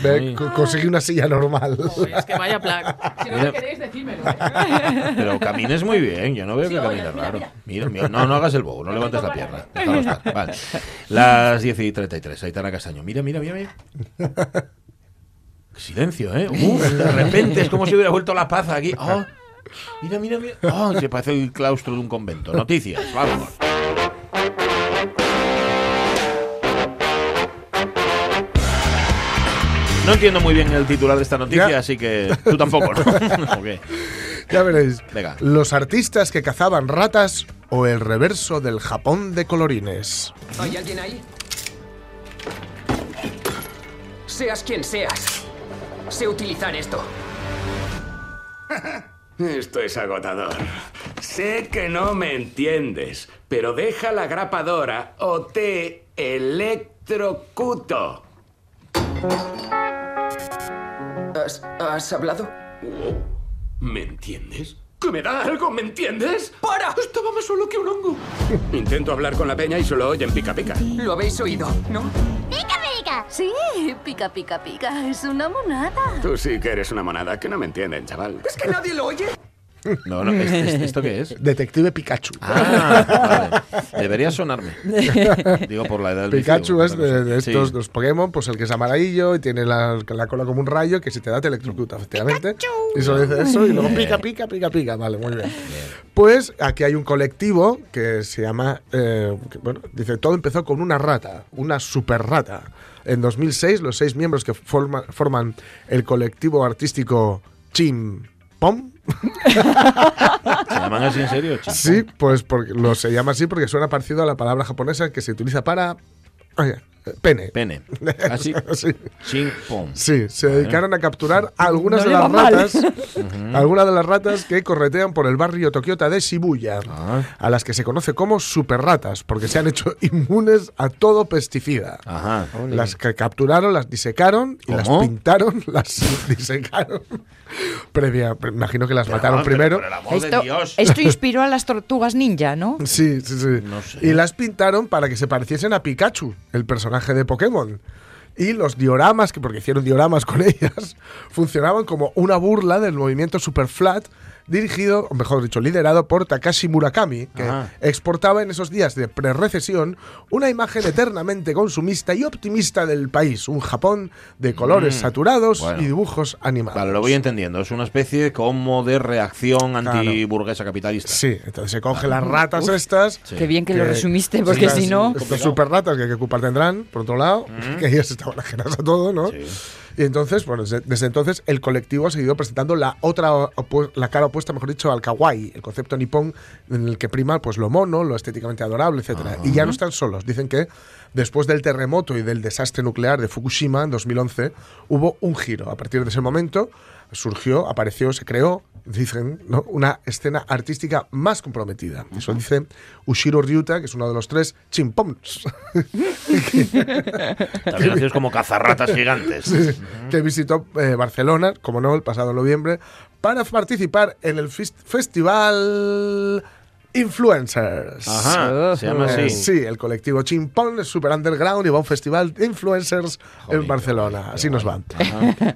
Ve, co- conseguí una silla normal. Es que vaya plan. Si no me queréis, decímelo. ¿eh? Pero camines muy bien, yo no veo Sí, que oye, camines mira, raro. mira. Mira, mira, no, no hagas el bobo, no levantes la pierna. Déjalo estar. Vale. Las 10 y 33, Aitana Castaño. Mira, mira, mira, mira. Silencio, ¿eh? Uf, de repente es como si hubiera vuelto la paz aquí. Oh, mira, mira, mira. Oh, se parece el claustro de un convento. Noticias, vamos. No entiendo muy bien el titular de esta noticia, Ya. así que tú tampoco. Ya veréis. Venga. Los artistas que cazaban ratas o el reverso del Japón de colorines. ¿Hay alguien ahí? Seas quien seas, sé utilizar esto. Esto es agotador. Sé que no me entiendes, pero deja la grapadora o te electrocuto. ¿Has, has hablado? ¿Me entiendes? ¿Que me da algo? ¿Me entiendes? ¡Para! Estaba más solo que un hongo. Intento hablar con la peña y solo oyen pica pica. Lo habéis oído, ¿no? ¡Pica, pica! Sí, pica, pica, pica. Es una monada. Tú sí que eres una monada, que no me entienden, chaval. ¿Es que nadie lo oye? No, no, ¿es- es- ¿esto qué es? Detective Pikachu. Ah, vale. Debería sonarme. Digo, por la edad del Pikachu vicio, es de, estos Sí. los Pokémon, pues el que es amarillo y tiene la, la cola como un rayo que si te da te electrocuta, efectivamente. Y solo dice eso y luego pica, pica, pica, pica. Vale, muy bien. Pues aquí hay un colectivo que se llama, eh, que, bueno, dice, todo empezó con una rata, una super rata. En 2006, los seis miembros que forma- forman el colectivo artístico Chim Pom, ¿Se llaman así en serio? sí, pues porque lo se llama así porque suena parecido a la palabra japonesa que se utiliza para oye, pene. Pene. Así. Sí. Ching pong. Sí, se dedicaron a capturar a algunas No de las ratas, algunas de las ratas que corretean por el barrio Tokiota de Shibuya, Ah. a las que se conoce como superratas, porque se han hecho inmunes a todo pesticida. Ajá. Las que capturaron, las disecaron y las pintaron, las disecaron. Previa, pre- imagino que las Pero, mataron primero. por el amor de Esto, Dios. esto inspiró a las tortugas ninja, ¿no? Sí, sí, sí. No sé. Y las pintaron para que se pareciesen a Pikachu, el personaje de Pokémon. Y los dioramas, que porque hicieron dioramas con ellas, funcionaban como una burla del movimiento Super Flat, dirigido, o mejor dicho, liderado por Takashi Murakami, que Ajá. exportaba en esos días de pre-recesión una imagen eternamente consumista y optimista del país, un Japón de colores Mm, saturados bueno. y dibujos animados. Vale, lo voy entendiendo. Es una especie como de reacción antiburguesa capitalista. Sí, entonces se coge las ratas estas. Sí. Qué bien que, lo resumiste, porque si no... Estas super ratas que, que culpa tendrán, por otro lado, que ellas estaban ajenas a todo, ¿no? Sí. Y entonces, bueno, desde, desde entonces el colectivo ha seguido presentando la otra, la cara opuesta, mejor dicho, al kawaii, el concepto nipón en el que prima pues lo mono, lo estéticamente adorable, etcétera. Y ya no están solos. Dicen que después del terremoto y del desastre nuclear de Fukushima en 2011 hubo un giro. A partir de ese momento surgió, apareció, se creó, dicen, ¿no? una escena artística más comprometida. Eso dice Ushiro Ryuta, que es uno de los tres chimpoms También como cazarratas gigantes. que visitó eh, Barcelona, como no, el pasado noviembre, para participar en el festival Influencers. Ajá, se llama así. sí, el colectivo Chimpón es super underground y va a un festival de influencers en Barcelona. Así nos va.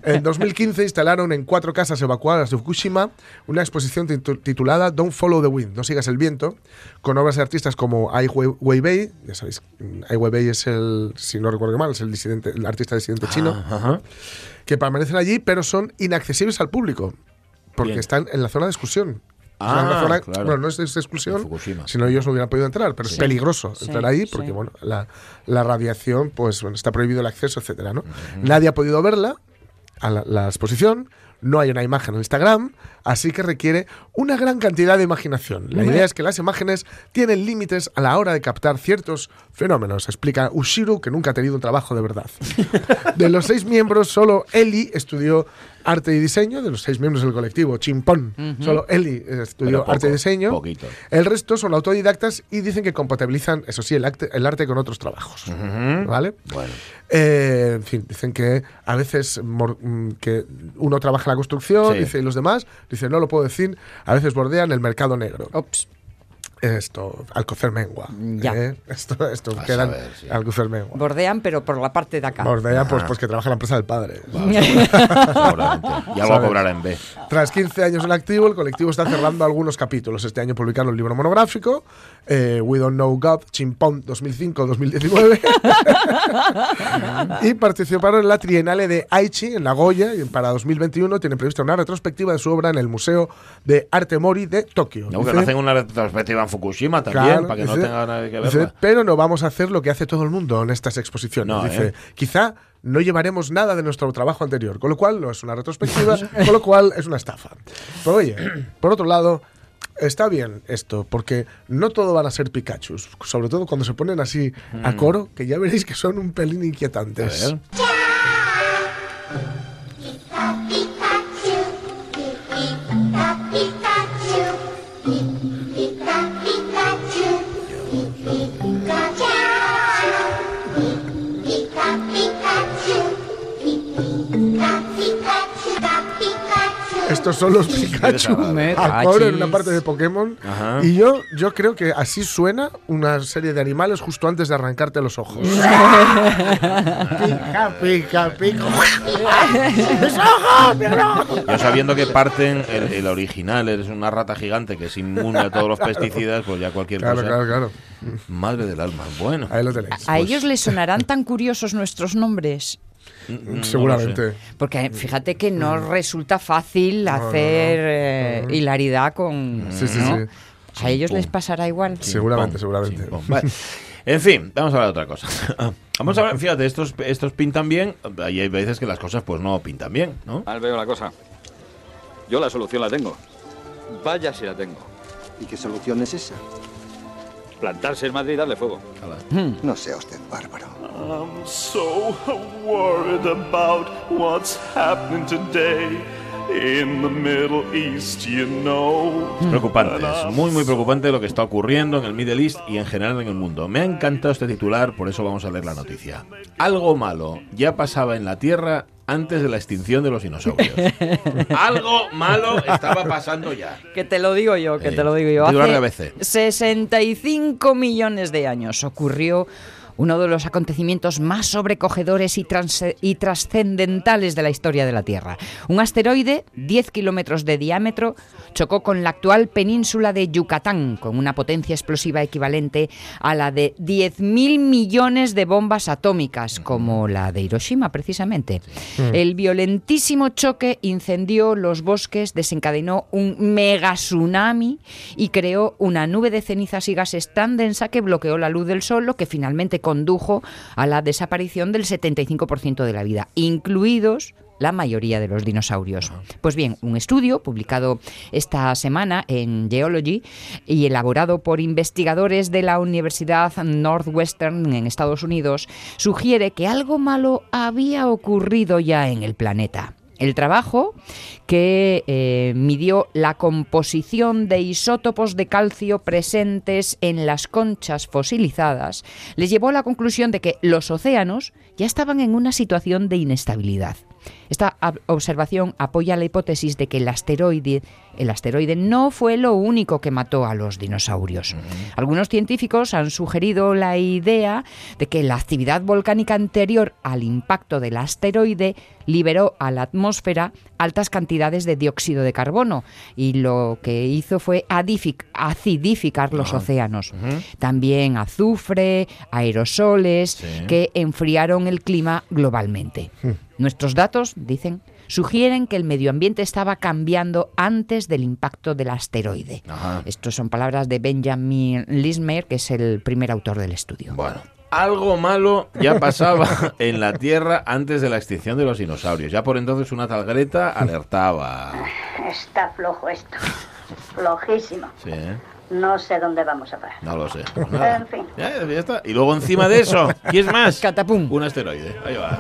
En 2015 instalaron en cuatro casas evacuadas de Fukushima una exposición titu- titulada Don't Follow the Wind, no sigas el viento, con obras de artistas como Ai Wei- Weiwei, ya sabéis, Ai Weiwei es el, si no recuerdo mal, es el, disidente, el artista disidente chino, Ajá. que permanecen allí, pero son inaccesibles al público, porque Bien. están en la zona de exclusión. Ah, zona- claro. Bueno, no es de En exclusión, Fukushima. si no ellos no hubieran podido entrar, pero es peligroso Sí, entrar ahí porque sí. bueno, la, la radiación, pues bueno, está prohibido el acceso, etcétera, ¿no? Nadie ha podido verla a la, la exposición, no hay una imagen en Instagram, así que requiere una gran cantidad de imaginación. La idea es que las imágenes tienen límites a la hora de captar ciertos fenómenos, explica Ushiru, que nunca ha tenido un trabajo de verdad. De los seis miembros, solo Eli estudió arte y diseño, de los seis miembros del colectivo, Chimpón, solo Eli estudió arte y diseño. poquito. El resto son autodidactas y dicen que compatibilizan, eso sí, el, acte- el arte con otros trabajos. ¿Vale? Bueno. Eh, en fin, dicen que a veces mm, que uno trabaja en la construcción, Sí. dice, y los demás, dice, no lo puedo decir, a veces bordean el mercado negro. Ops. Esto, Alcocer Mengua. Ya. ¿eh? Esto, esto A quedan saber, sí. Alcocer Mengua. Bordean, pero por la parte de acá. Bordean, pues, pues que trabaja en la empresa del padre. Seguramente. Y algo ¿Sabes? cobrará en B. Tras 15 años en activo, el colectivo está cerrando algunos capítulos. Este año publicaron un libro monográfico, eh, We Don't Know God, Chimpón 2005-2019. y participaron en la Trienale de Aichi, en Nagoya, y para 2021 tienen prevista una retrospectiva de su obra en el Museo de Arte Mori de Tokio. No, que hacen una retrospectiva Fukushima también, Claro, para que no tenga nada que dice, ver. pero no vamos a hacer lo que hace todo el mundo en estas exposiciones. No, dice, ¿eh? quizá no llevaremos nada de nuestro trabajo anterior, con lo cual no es una retrospectiva, con lo cual es una estafa. Pero oye, por otro lado, está bien esto, porque no todo van a ser Pikachu, sobre todo cuando se ponen así a coro, que ya veréis que son un pelín Mm. A inquietantes. ver. Estos son los Pikachu desagradable. a coro en una parte de Pokémon. Ajá. Y yo, yo creo que así suena una serie de animales justo antes de arrancarte los ojos. pica, pica, pica. ¡Mis ojos! Yo sabiendo que parten, el, el original es una rata gigante que es inmune a todos los pesticidas, pues ya cualquier Claro, cosa. claro, claro. Madre del alma. Bueno. Ahí lo tenéis. ¿A ellos les sonarán tan curiosos nuestros nombres? Mm, no Seguramente. Porque fíjate que no resulta fácil hacer eh, hilaridad con... Sí, sí, ¿no? sí. ¿A ellos les pasará igual? Seguramente, seguramente. Vale. En fin, vamos a hablar de otra cosa. Vamos a hablar, fíjate, estos, estos pintan bien, y hay veces que las cosas pues no pintan bien, ¿no? Mal veo la cosa. Yo la solución la tengo. Vaya si la tengo. ¿Y qué solución es esa? Plantarse en Madrid y darle fuego. No sea usted bárbaro. I'm so worried about what's happening today in the Middle East, you know. Es preocupante, es muy muy preocupante lo que está ocurriendo en el Middle East y en general en el mundo. Me ha encantado este titular, por eso vamos a leer la noticia. Algo malo ya pasaba en la Tierra antes de la extinción de los dinosaurios. Algo malo estaba pasando ya. Que te lo digo yo, que Eh, te lo digo yo. Hace ABC. 65 millones de años ocurrió uno de los acontecimientos más sobrecogedores y, y trascendentales de la historia de la Tierra. Un asteroide, 10 kilómetros de diámetro, chocó con la actual península de Yucatán, con una potencia explosiva equivalente a la de 10.000 millones de bombas atómicas, como la de Hiroshima, precisamente. El violentísimo choque incendió los bosques, desencadenó un mega tsunami y creó una nube de cenizas y gases tan densa que bloqueó la luz del sol, lo que finalmente condujo a la desaparición del 75% de la vida, incluidos la mayoría de los dinosaurios. Pues bien, un estudio publicado esta semana en Geology y elaborado por investigadores de la Universidad Northwestern en Estados Unidos sugiere que algo malo había ocurrido ya en el planeta. El trabajo que eh, midió la composición de isótopos de calcio presentes en las conchas fosilizadas les llevó a la conclusión de que los océanos ya estaban en una situación de inestabilidad. Esta observación apoya la hipótesis de que el asteroide, el asteroide no fue lo único que mató a los dinosaurios. Algunos científicos han sugerido la idea de que la actividad volcánica anterior al impacto del asteroide liberó a la atmósfera altas cantidades de dióxido de carbono y lo que hizo fue acidificar los océanos. También azufre, aerosoles que enfriaron el clima globalmente. Nuestros datos, dicen, sugieren que el medio ambiente estaba cambiando antes del impacto del asteroide. Estas son palabras de Benjamin Lismer, que es el primer autor del estudio. Bueno, algo malo ya pasaba en la Tierra antes de la extinción de los dinosaurios. Ya por entonces una tal Greta alertaba. Está flojo esto. Flojísimo. Sí, ¿eh? No sé dónde vamos a parar. No lo sé. Pues nada. En fin. Ya, ya está. Y luego encima de eso, ¿quién es más? Catapum. Un asteroide. Ahí va.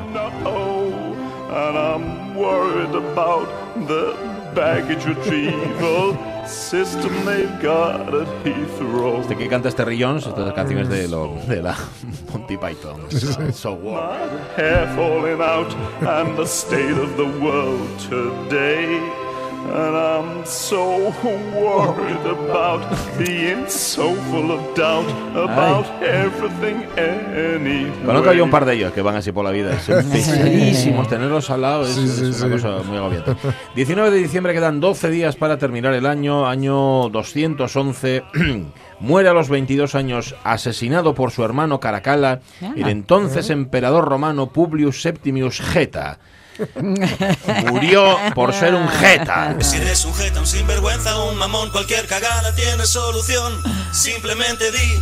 And I'm worried about the baggage retrieval system they've got at Heathrow. Este que canta este Rillons, estas canciones de, lo, de la Monty Python. So, so what? Hair falling out and the state of the world today. And I'm so worried about being so full of doubt about everything anyway. Conozco yo un par de ellos que van así por la vida. Es pesadísimos. Tenerlos al lado es, Sí, sí, es una sí. cosa muy agobiante. 19 de diciembre quedan 12 días para terminar el año. Año 211. Muere a los 22 años asesinado por su hermano Caracalla, el entonces emperador romano Publius Septimius Geta. Murió por ser un Geta. Si eres un jeta, un sinvergüenza, un mamón, cualquier cagada tiene solución. Simplemente di,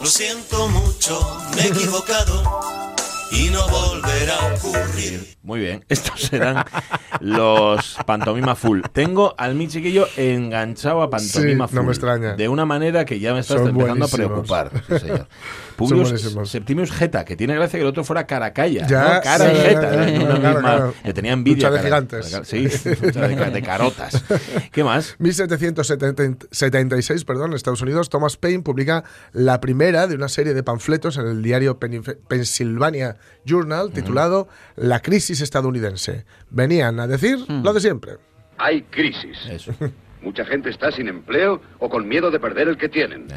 lo siento mucho, me he equivocado y no volverá a ocurrir. Muy bien, estos serán los pantomima full. Tengo al mi chiquillo enganchado a pantomima Sí, full. no me extraña. De una manera que ya me estás Son empezando a preocupar. Sí, señor. Son Publius. Septimius Geta, que tiene gracia que el otro fuera Caracalla. Ya, ¿no? Cara y sí, Geta. sí, en una claro, misma- claro. Le tenía envidia. Lucha de Cara- gigantes. Cara- Sí, lucha de, de carotas. ¿Qué más? 1776, perdón, en Estados Unidos, Thomas Paine publica la primera de una serie de panfletos en el diario Pennsylvania Journal titulado La crisis estadounidense. Venían a decir lo de siempre. Hay crisis. Eso. Mucha gente está sin empleo o con miedo de perder el que tienen.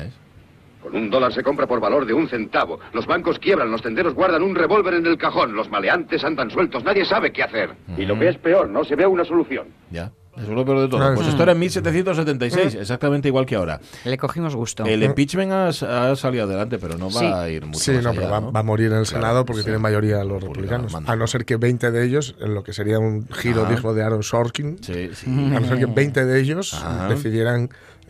Con un dólar se compra por valor de un centavo. Los bancos quiebran, los tenderos guardan un revólver en el cajón, los maleantes andan sueltos, nadie sabe qué hacer. Y lo que es peor, no se ve una solución. Ya. Eso es lo peor de todo. Claro, Pues sí. esto era en 1776, exactamente igual que ahora. Le cogimos gusto. El impeachment ha, ha salido adelante, pero no va Sí. a ir mucho Sí, más no, allá, pero va, ¿no? va a morir en el Claro, Senado porque sí. tienen mayoría los republicanos. A no ser que 20 de ellos, en lo que sería un giro digno de Aaron Sorkin, Sí, sí. a no ser que 20 de ellos Ajá. decidieran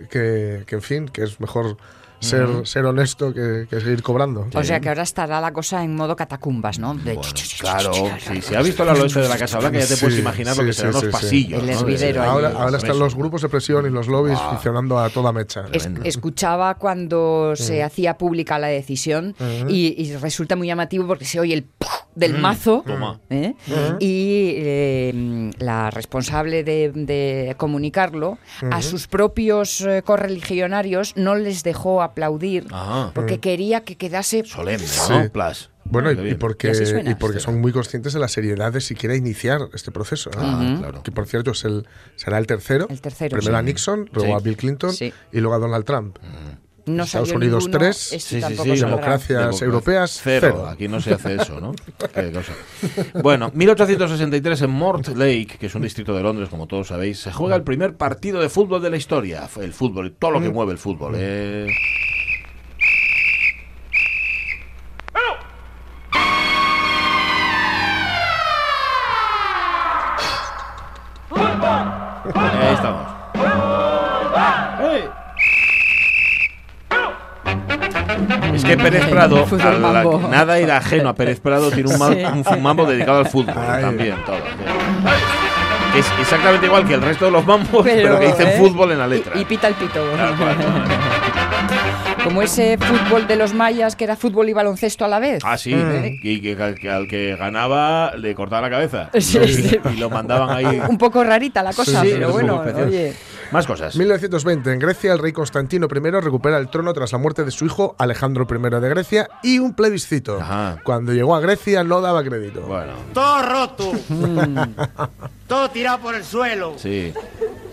que, que, en fin, que es mejor ser, honesto que, que seguir cobrando. O sea que ahora estará la cosa en modo catacumbas, ¿no? De Claro, sí, si has visto la loeste de la Casa Blanca ya te puedes Sí, imaginar lo sí, que sí, serán sí, los sí. pasillos. Ahora, están los grupos de presión y los lobbies Ah. funcionando a toda mecha. Es- escuchaba cuando se hacía pública la decisión Ujú. y, y resulta muy llamativo porque se oye el ¡puf! Del Mm, mazo toma. ¿eh? Ujú. y eh, la responsable de, de comunicarlo a Ujú. sus propios eh, correligionarios no les dejó aplaudir Ajá. porque quería que quedase Solemne, Sí. ¿no? Plus. Bueno, y, porque, Y así suena. y porque son muy conscientes de la seriedad de siquiera iniciar este proceso. Ah, claro. Que por cierto es el, será el tercero. El tercero, Primero sí. a Nixon, luego Sí. a Bill Clinton Sí. y luego a Donald Trump. No Estados Unidos ninguno, tres, este Sí, sí, sí, democracias Democracia. europeas, Cero. cero. Aquí no se hace eso, ¿no? Qué cosa. Bueno, 1863 en Mortlake, que es un distrito de Londres, como todos sabéis, se juega el primer partido de fútbol de la historia. El fútbol, todo lo que mueve el fútbol. ¿eh? Es que Pérez Prado, a la- nada era ajeno a Pérez Prado, tiene un, un mambo dedicado al fútbol Ay. también. Todo. Es exactamente igual que el resto de los mambos, pero, Pero, que dicen ¿eh? fútbol en la letra. Y, y pita el pito. Cual. Como ese fútbol de los mayas que era fútbol y baloncesto a la vez. Ah, sí, y que, que al que ganaba le cortaba la cabeza. Sí, y, sí. y lo mandaban ahí. Un poco rarita la cosa, Sí, pero bueno, oye. Más cosas. 1920, en Grecia, el rey Constantino I recupera el trono tras la muerte de su hijo Alejandro I de Grecia y un plebiscito. Cuando llegó a Grecia no daba crédito. Bueno, Todo roto. Todo tirado por el suelo. sí.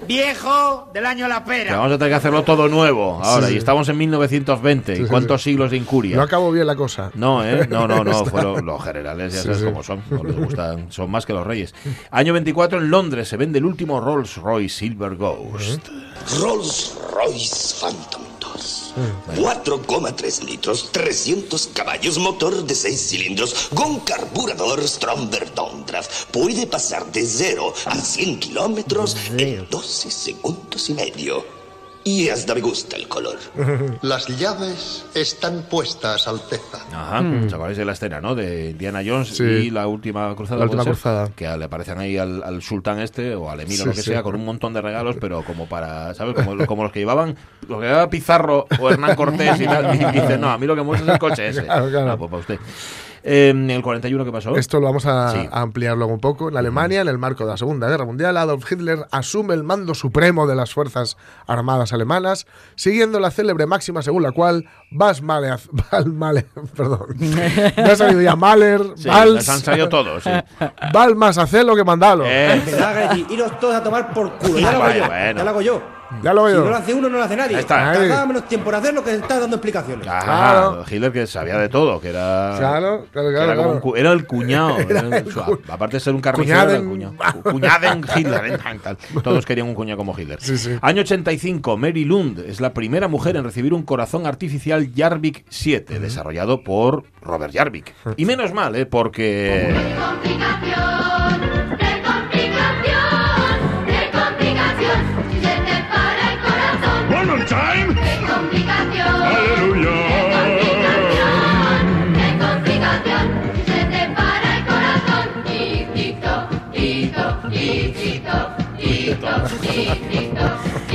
Viejo del año la Que pera. vamos a tener que hacerlo todo nuevo ahora. Sí. Y estamos en 1920. Sí, ¿Y cuántos sí. siglos de incuria? No acabó bien la cosa. No, ¿eh? No, no, no. Fueron los generales, ya Sí, sabes sí. cómo son. No les gustan. Son más que los reyes. Año 24 en Londres se vende el último Rolls Royce Silver Ghost. Rolls Royce Phantom 2. 4,3 litros, 300 caballos, motor de 6 cilindros, con carburador Stromberg Downdraft. Puede pasar de 0 a 100 kilómetros en 12 segundos y medio. Y hasta me gusta el color. Las llaves están puestas, Alteza. Ajá, ¿os acordáis de la escena, no? De Indiana Jones Sí. y la última cruzada. La última ¿puede ser? cruzada. Que le aparecen ahí al, al sultán este o al emir Sí, o lo que sí. sea con un montón de regalos, pero como para, ¿sabes? Como, como los que llevaban, los que llevaba Pizarro o Hernán Cortés y tal. Y dice, no, a mí lo que me gusta es el coche ese. Claro, claro. Ah, pues para usted. Eh, el 41, ¿qué pasó? Esto lo vamos a, Sí. a ampliar luego un poco. En Alemania, en el marco de la Segunda Guerra Mundial, Adolf Hitler asume el mando supremo de las Fuerzas Armadas alemanas, siguiendo la célebre máxima según la cual Vas Mahler, Val Mahler, perdón, me ha salido ya Mahler, Sí, Valls, han salido todos, sí. Val más hacer lo que mandalo. Eh. Que allí. Iros todos a tomar por culo. Ya lo hago yo. bueno. Ya lo hago yo. Ya lo Si veo. no lo hace uno, no lo hace nadie. Ahí está. Tardaba menos tiempo en hacerlo que está dando explicaciones. Ajá, Claro. Hitler que sabía de todo, que era. Claro, claro, claro, era, como claro. un cu- era el cuñado. Era el su- cu- aparte de ser un carnicero, era el cuñado. Cu- Cuñaden Hitler. tal. Todos querían un cuñado como Hitler. Sí, sí. Año 85, Mary Lund es la primera mujer en recibir un corazón artificial Jarvik 7, desarrollado por Robert Jarvik. Y menos mal, ¿eh? porque. complicación, time. De complicación, Aleluya. de complicación, si se te para el corazón. Tito, tito, tito, tito, tito.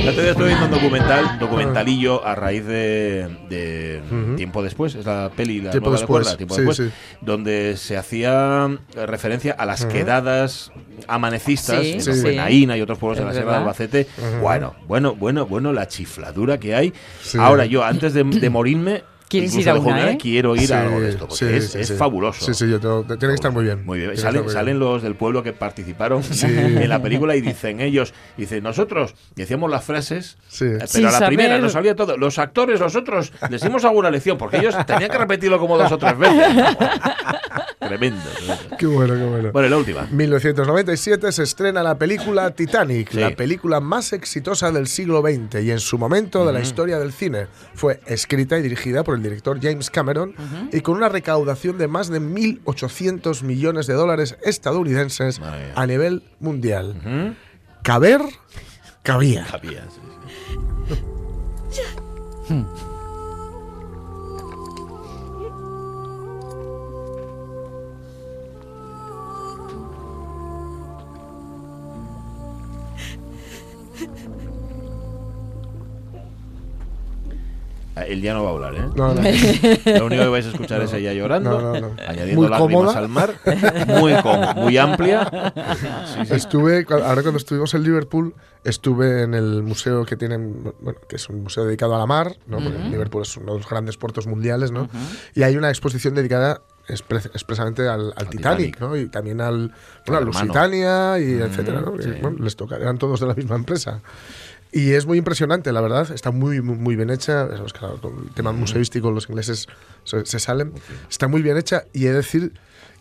Estuve viendo un documental, documentalillo a raíz de, de Tiempo Después, es la peli, la Tiempo nueva de Después, Cuerda, Tiempo sí, Después, sí. donde se hacía referencia a las Ujú. quedadas amanecistas Sí, en sí. Benaína y otros pueblos de la Sierra de. Albacete. Bueno, bueno, bueno, bueno, la chifladura que hay. Ahora yo, antes de, de morirme, ¿Quieres incluso ir a una, eh? quiero ir Sí, a algo de esto, porque sí, es, sí, es sí. fabuloso. Sí, sí, yo tengo- tiene que estar muy bien. Muy bien. Salen, los del pueblo que participaron Sí. en la película y dicen ellos, dicen nosotros decíamos las frases, Sí. eh, pero Sin a la primera nos salía todo. Los actores, nosotros les dimos alguna lección porque ellos tenían que repetirlo como dos o tres veces. tremendo, tremendo. Qué bueno, qué bueno. Bueno, la última. 1997 se estrena la película Titanic, Sí. la película más exitosa del siglo XX y en su momento de la historia del cine. Fue escrita y dirigida por el director James Cameron y con una recaudación de más de 1.800 millones de dólares estadounidenses a nivel mundial. Caber, cabía. Cabía, sí, sí. Él ya no va a hablar, ¿eh? No, no. Lo único que vais a escuchar es ella llorando, No, no, no. añadiendo Muy lágrimas cómoda. al mar, muy cómoda, muy amplia. Sí, sí. Estuve, ahora cuando estuvimos en Liverpool, estuve en el museo que tienen, bueno, que es un museo dedicado a la mar, ¿no? Porque Liverpool es uno de los grandes puertos mundiales, ¿no? Y hay una exposición dedicada expre- expresamente al, al Titanic, Titanic. ¿no? Y también al, bueno, a. Lusitania y etcétera, ¿no? sí. Y, bueno, les toca, eran todos de la misma empresa. Y es muy impresionante, la verdad. Está muy, muy, muy bien hecha. Es, claro, con el tema museístico, los ingleses se, se salen. Está muy bien hecha y he de decir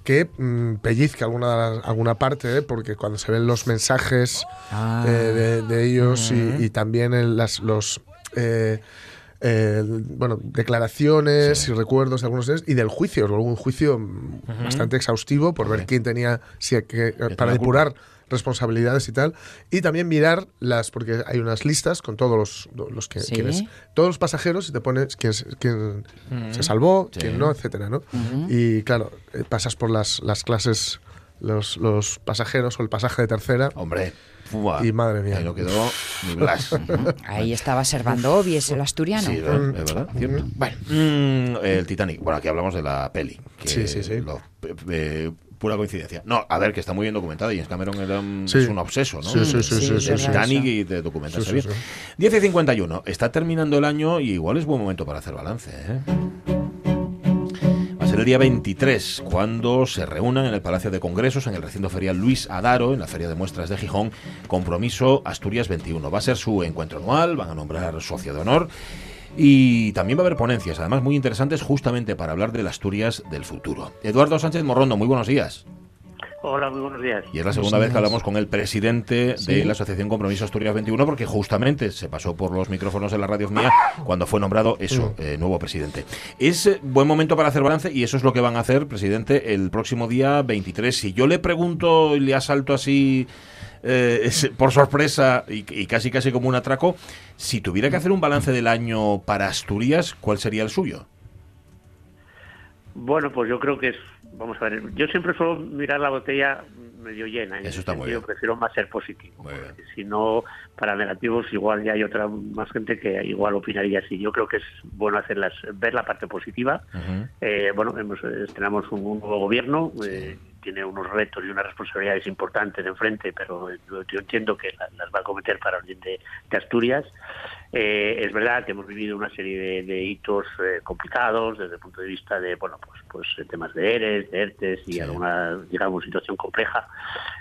que mm, pellizca alguna, alguna parte, ¿eh? porque cuando se ven los mensajes Ah. eh, de, de ellos y, y también en las, los... eh, eh, bueno, declaraciones y recuerdos de algunos de ellos y del juicio, luego un juicio bastante exhaustivo por ver quién tenía, si, que, para culpa. Responsabilidades y tal, y también mirar las, porque hay unas listas con todos los, los que, Sí. quienes- todos los pasajeros y te pones quién, se- quién se salvó, Sí. quién no, etcétera, ¿no? Y claro, eh, pasas por las, las clases los, los pasajeros o el pasaje de tercera. Hombre. Fua. Y madre mía. Ahí no quedó ni Blas. Ahí estaba Servando Obies, el asturiano. Sí, es verdad, cierto. Bueno, mm, el Titanic. Bueno, aquí hablamos de la peli. que Sí, sí, sí. lo- eh, pura coincidencia. No, a ver, que está muy bien documentada. James Cameron era un, Sí. es un obseso, ¿no? Sí, sí, sí, sí, De sí, sí. Titanic y de documentarse Sí, sí, bien. sí. 10 y 51. Está terminando el año y igual es buen momento para hacer balance, ¿eh? Va a ser el día 23 cuando se reúnan en el Palacio de Congresos, en el recinto ferial Luis Adaro, en la Feria de Muestras de Gijón, Compromiso Asturias 21. Va a ser su encuentro anual, van a nombrar socio de honor y también va a haber ponencias, además muy interesantes, justamente para hablar de las Asturias del futuro. Eduardo Sánchez Morrondo, muy buenos días. Hola, muy buenos días. Y es la segunda vez que hablamos con el presidente de la Asociación Compromiso Asturias 21, porque justamente se pasó por los micrófonos de la radio mía cuando fue nombrado eso, eh, nuevo presidente. Es eh, buen momento para hacer balance y eso es lo que van a hacer, presidente, el próximo día 23. Si yo le pregunto y le asalto así eh, por sorpresa y, y casi casi como un atraco, si tuviera que hacer un balance del año para Asturias, ¿cuál sería el suyo? Bueno, pues yo creo que es, vamos a ver, yo siempre suelo mirar la botella medio llena. En Eso está muy bien. prefiero más ser positivo. porque Si no, para negativos igual ya hay otra más gente que igual opinaría así. Yo creo que es bueno hacerlas, ver la parte positiva. Eh, bueno, hemos, estrenamos un, un nuevo gobierno, eh, tiene unos retos y unas responsabilidades importantes enfrente, pero yo, yo entiendo que la- las va a cometer para el bien de, de Asturias. Eh, es verdad que hemos vivido una serie de, de hitos eh, complicados desde el punto de vista de, bueno, pues, pues eh, temas de ERES, de ERTES y alguna, digamos, situación compleja.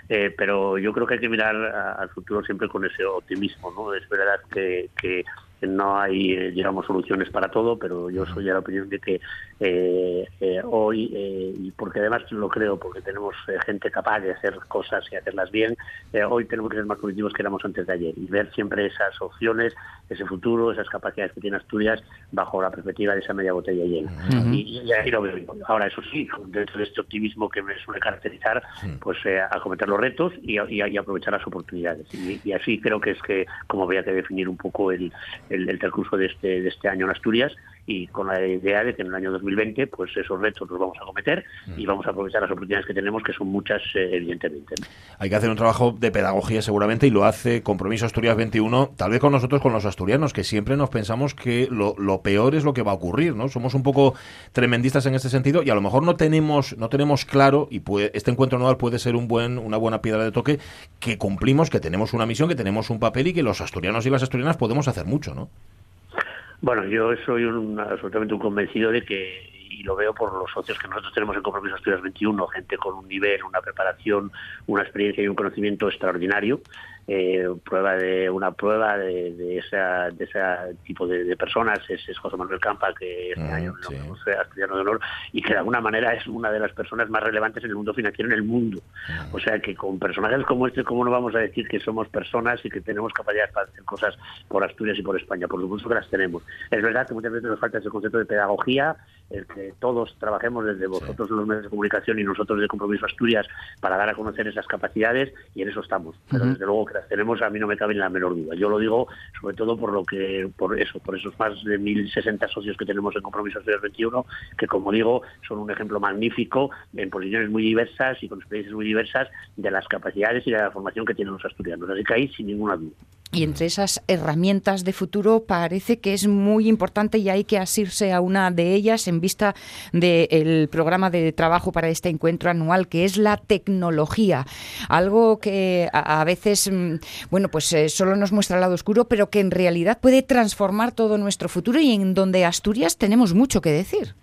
Eh, pero yo creo que hay que mirar al futuro siempre con ese optimismo, ¿no? Es verdad que, que no hay, eh, digamos, soluciones para todo, pero yo soy de la opinión de que eh, eh, hoy, eh, y porque además lo creo, porque tenemos gente capaz de hacer cosas y hacerlas bien, hoy tenemos que ser más positivos que éramos antes de ayer y ver siempre esas opciones, ese futuro, esas capacidades que tiene Asturias bajo la perspectiva de esa media botella llena. Y, y ahí lo veo. Ahora, eso sí, dentro de este optimismo que me suele caracterizar, pues eh, acometer los retos y, y- y aprovechar las oportunidades. Y, así creo que es que, como había que definir un poco el, el, el transcurso de este, de este año en Asturias y con la idea de que en el año 2020 pues esos retos los vamos a acometer y vamos a aprovechar las oportunidades que tenemos, que son muchas, eh, evidentemente. Hay que hacer un trabajo de pedagogía seguramente y lo hace Compromiso Asturias 21, tal vez con nosotros, con los asturianos, que siempre nos pensamos que lo, lo peor es lo que va a ocurrir, ¿no? Somos un poco tremendistas en este sentido y a lo mejor no tenemos no tenemos claro y puede- este encuentro anual puede ser un buen una buena piedra de toque que cumplimos, que tenemos una misión, que tenemos un papel y que los asturianos y las asturianas podemos hacer mucho, ¿no? Bueno, yo soy un, absolutamente un convencido de que, y lo veo por los socios que nosotros tenemos en Compromiso Asturias 21, gente con un nivel, una preparación, una experiencia y un conocimiento extraordinario, eh, prueba de una prueba de, de esa, de ese tipo de, de personas es, es José Manuel Campa, que este año lo nombramos, eh, asturiano de honor, y que de alguna manera es una de las personas más relevantes en el mundo financiero en el mundo. O sea que con personajes como este, ¿cómo no vamos a decir que somos personas y que tenemos capacidad para hacer cosas por Asturias y por España? Por supuesto que las tenemos. Es verdad que muchas veces nos falta ese concepto de pedagogía, el que todos trabajemos desde vosotros los medios de comunicación y nosotros de Compromiso Asturias para dar a conocer esas capacidades y en eso estamos. Pero desde luego que las tenemos a mí no me cabe ni la menor duda. Yo lo digo sobre todo por lo que por eso, por esos más de 1060 socios que tenemos en Compromiso Asturias 21, que como digo, son un ejemplo magnífico en posiciones muy diversas y con experiencias muy diversas de las capacidades y de la formación que tienen los asturianos. Así que ahí sin ninguna duda. Y entre esas herramientas de futuro parece que es muy importante y hay que asirse a una de ellas en vista del programa de trabajo para este encuentro anual, que es la tecnología. Algo que a, veces, mm, bueno, pues eh, solo nos muestra el lado oscuro, pero que en realidad puede transformar todo nuestro futuro y en donde Asturias tenemos mucho que decir.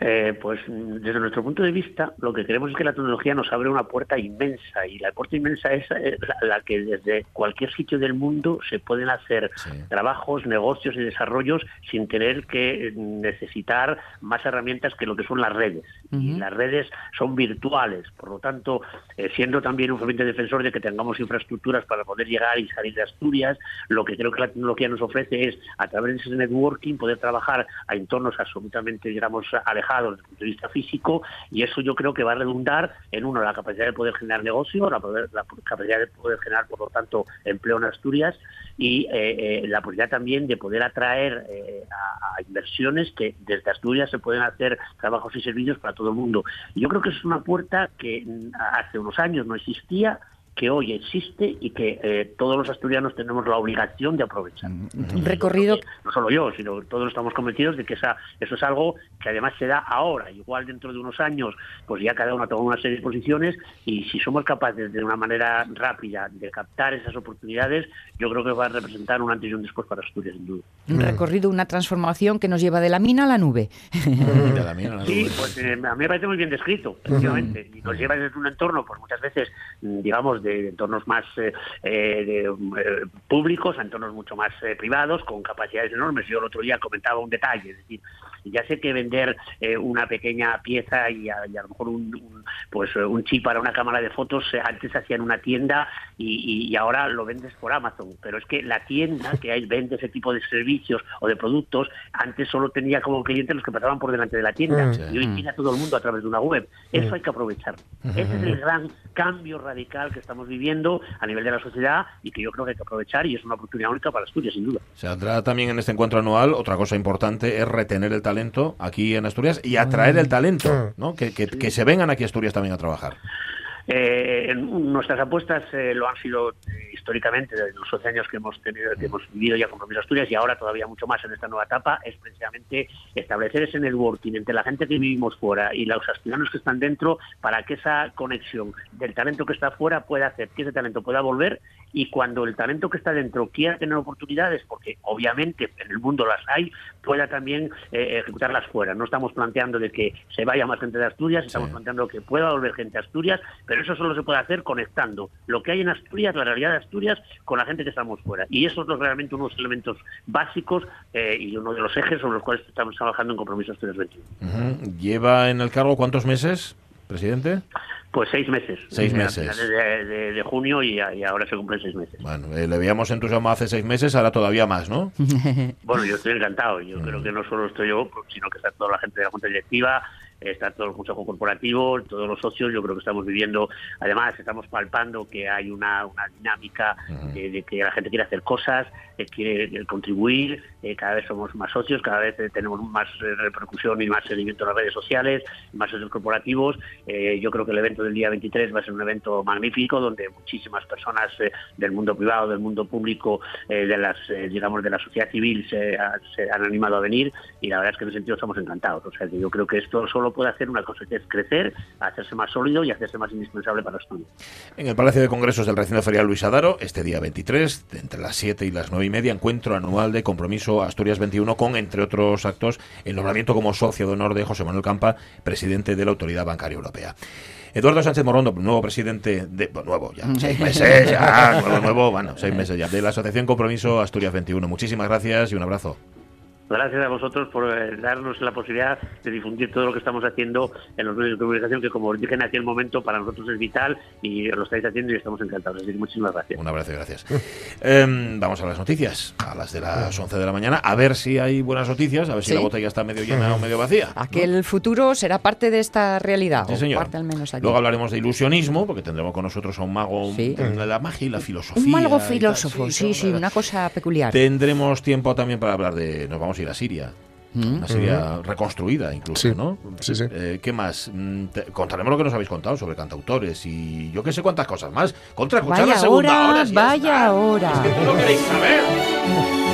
Eh, pues desde nuestro punto de vista, lo que queremos es que la tecnología nos abre una puerta inmensa y la puerta inmensa es eh, la, la que desde cualquier sitio del mundo se pueden hacer trabajos, negocios y desarrollos sin tener que eh, necesitar más herramientas que lo que son las redes. Y las redes son virtuales, por lo tanto, eh, siendo también un ferviente defensor de que tengamos infraestructuras para poder llegar y salir de Asturias, lo que creo que la tecnología nos ofrece es, a través de ese networking, poder trabajar a entornos absolutamente, digamos, alejados desde el punto de vista físico y eso yo creo que va a redundar en uno la capacidad de poder generar negocio, la, poder- la capacidad de poder generar por lo tanto empleo en Asturias y eh, eh, la posibilidad también de poder atraer eh, a, inversiones que desde Asturias se pueden hacer trabajos y servicios para todo el mundo. Yo creo que es una puerta que mm, hace unos años no existía que hoy existe y que eh, todos los asturianos tenemos la obligación de aprovechar. Un recorrido No solo yo, sino todos estamos convencidos de que esa, eso es algo que además se da ahora. Igual dentro de unos años, pues ya cada uno ha tomado una serie de posiciones y si somos capaces de una manera rápida de captar esas oportunidades, yo creo que va a representar un antes y un después para Asturias, sin duda. un recorrido, una transformación que nos lleva de la mina a la nube. Sí, pues eh, a mí me parece muy bien descrito, efectivamente. Y nos lleva desde un entorno, pues muchas veces, mm, de entornos más eh, eh, de, eh, públicos a entornos mucho más eh, privados, con capacidades enormes. Yo el otro día comentaba un detalle, es decir, ya sé que vender eh, una pequeña pieza y a, y a lo mejor un, un, pues un chip para una cámara de fotos eh, antes se hacía en una tienda y, y- y ahora lo vendes por Amazon. Pero es que la tienda que hay, vende ese tipo de servicios o de productos, antes solo tenía como clientes los que pasaban por delante de la tienda. Mm. Sí. Y hoy tiene a todo el mundo a través de una web. Eso hay que aprovecharlo. Ese es el gran cambio radical que estamos viviendo a nivel de la sociedad y que yo creo que hay que aprovechar y es una oportunidad única para Asturias, sin duda. Se saldrá también en este encuentro anual, otra cosa importante es retener el talento aquí en Asturias y atraer el talento, ¿no? Que, que- que se vengan aquí a Asturias también a trabajar. Eh, en- nuestras apuestas eh, lo han sido eh, históricamente de los 12 años que hemos tenido, que hemos vivido ya con Compromiso Asturias y ahora todavía mucho más en esta nueva etapa, es precisamente establecer ese networking entre la gente que vivimos fuera y los asturianos que están dentro para que esa conexión del talento que está fuera pueda hacer que ese talento pueda volver y cuando el talento que está dentro quiera tener oportunidades, porque obviamente en el mundo las hay, pueda también eh, ejecutarlas fuera. No estamos planteando de que se vaya más gente de Asturias, estamos planteando que pueda volver gente a Asturias, pero eso solo se puede hacer conectando lo que hay en Asturias, la realidad de Asturias, con la gente que estamos fuera. Y eso es realmente unos elementos básicos eh, y uno de los ejes sobre los cuales estamos trabajando en Compromiso Asturias 21. Ujú. ¿Lleva en el cargo cuántos meses, presidente? Pues seis meses. Seis meses. A finales de, de- de junio y, a- y ahora se cumplen seis meses. Bueno, eh, le veíamos entusiasmado hace seis meses, ahora todavía más, ¿no? Bueno, yo estoy encantado. Yo creo que no solo estoy yo, sino que está toda la gente de la Junta Directiva, está todo el Consejo Corporativo, todos los socios. Yo creo que estamos viviendo, además, estamos palpando que hay una, una dinámica de, de que la gente quiere hacer cosas, eh, quiere eh, contribuir. eh, cada vez somos más socios, cada vez eh, tenemos más eh, repercusión y más seguimiento en las redes sociales, más socios corporativos. Eh, yo creo que el evento del día 23 va a ser un evento magnífico donde muchísimas personas eh, del mundo privado, del mundo público, eh, de las, eh, digamos, de la sociedad civil se, se han animado a venir y la verdad es que en ese sentido estamos encantados. O sea, que yo creo que esto solo puede hacer una cosa, que es crecer, hacerse más sólido y hacerse más indispensable para Asturias. En el Palacio de Congresos del Recinto Ferial Luis Adaro, este día 23, de entre las 7 y las 9 y media, encuentro anual de compromiso Asturias 21 con, entre otros actos, el nombramiento como socio de honor de José Manuel Campa, presidente de la Autoridad Bancaria Europea. Eduardo Sánchez Morondo, nuevo presidente de... bueno, nuevo ya, seis meses ya, nuevo, nuevo, bueno, seis meses ya, de la Asociación Compromiso Asturias 21. Muchísimas gracias y un abrazo. Gracias a vosotros por eh, darnos la posibilidad de difundir todo lo que estamos haciendo en los medios de comunicación, que como os dije en aquel momento, para nosotros es vital y lo estáis haciendo y estamos encantados. Así que muchísimas gracias. Un abrazo y gracias. Em, vamos a las noticias, a las de las 11 de la mañana, a ver si hay buenas noticias, a ver si Sí. la botella está medio llena o medio vacía. Aquel futuro será parte de esta realidad, Sí, o señor. parte al menos aquí. Luego hablaremos de ilusionismo, porque tendremos con nosotros a un mago de la magia y la filosofía. Un tal. filósofo, sí, sí, una cosa peculiar. Tendremos tiempo también para hablar de. Nos vamos a Siria. Una Siria reconstruida, incluso, Sí, ¿no? sí, sí. Eh, ¿Qué más? Mm, te- contaremos lo que nos habéis contado sobre cantautores y yo qué sé cuántas cosas más. Contra escuchar Vaya la segunda hora, hora. si ya vaya hora. Es que tú no queréis saber.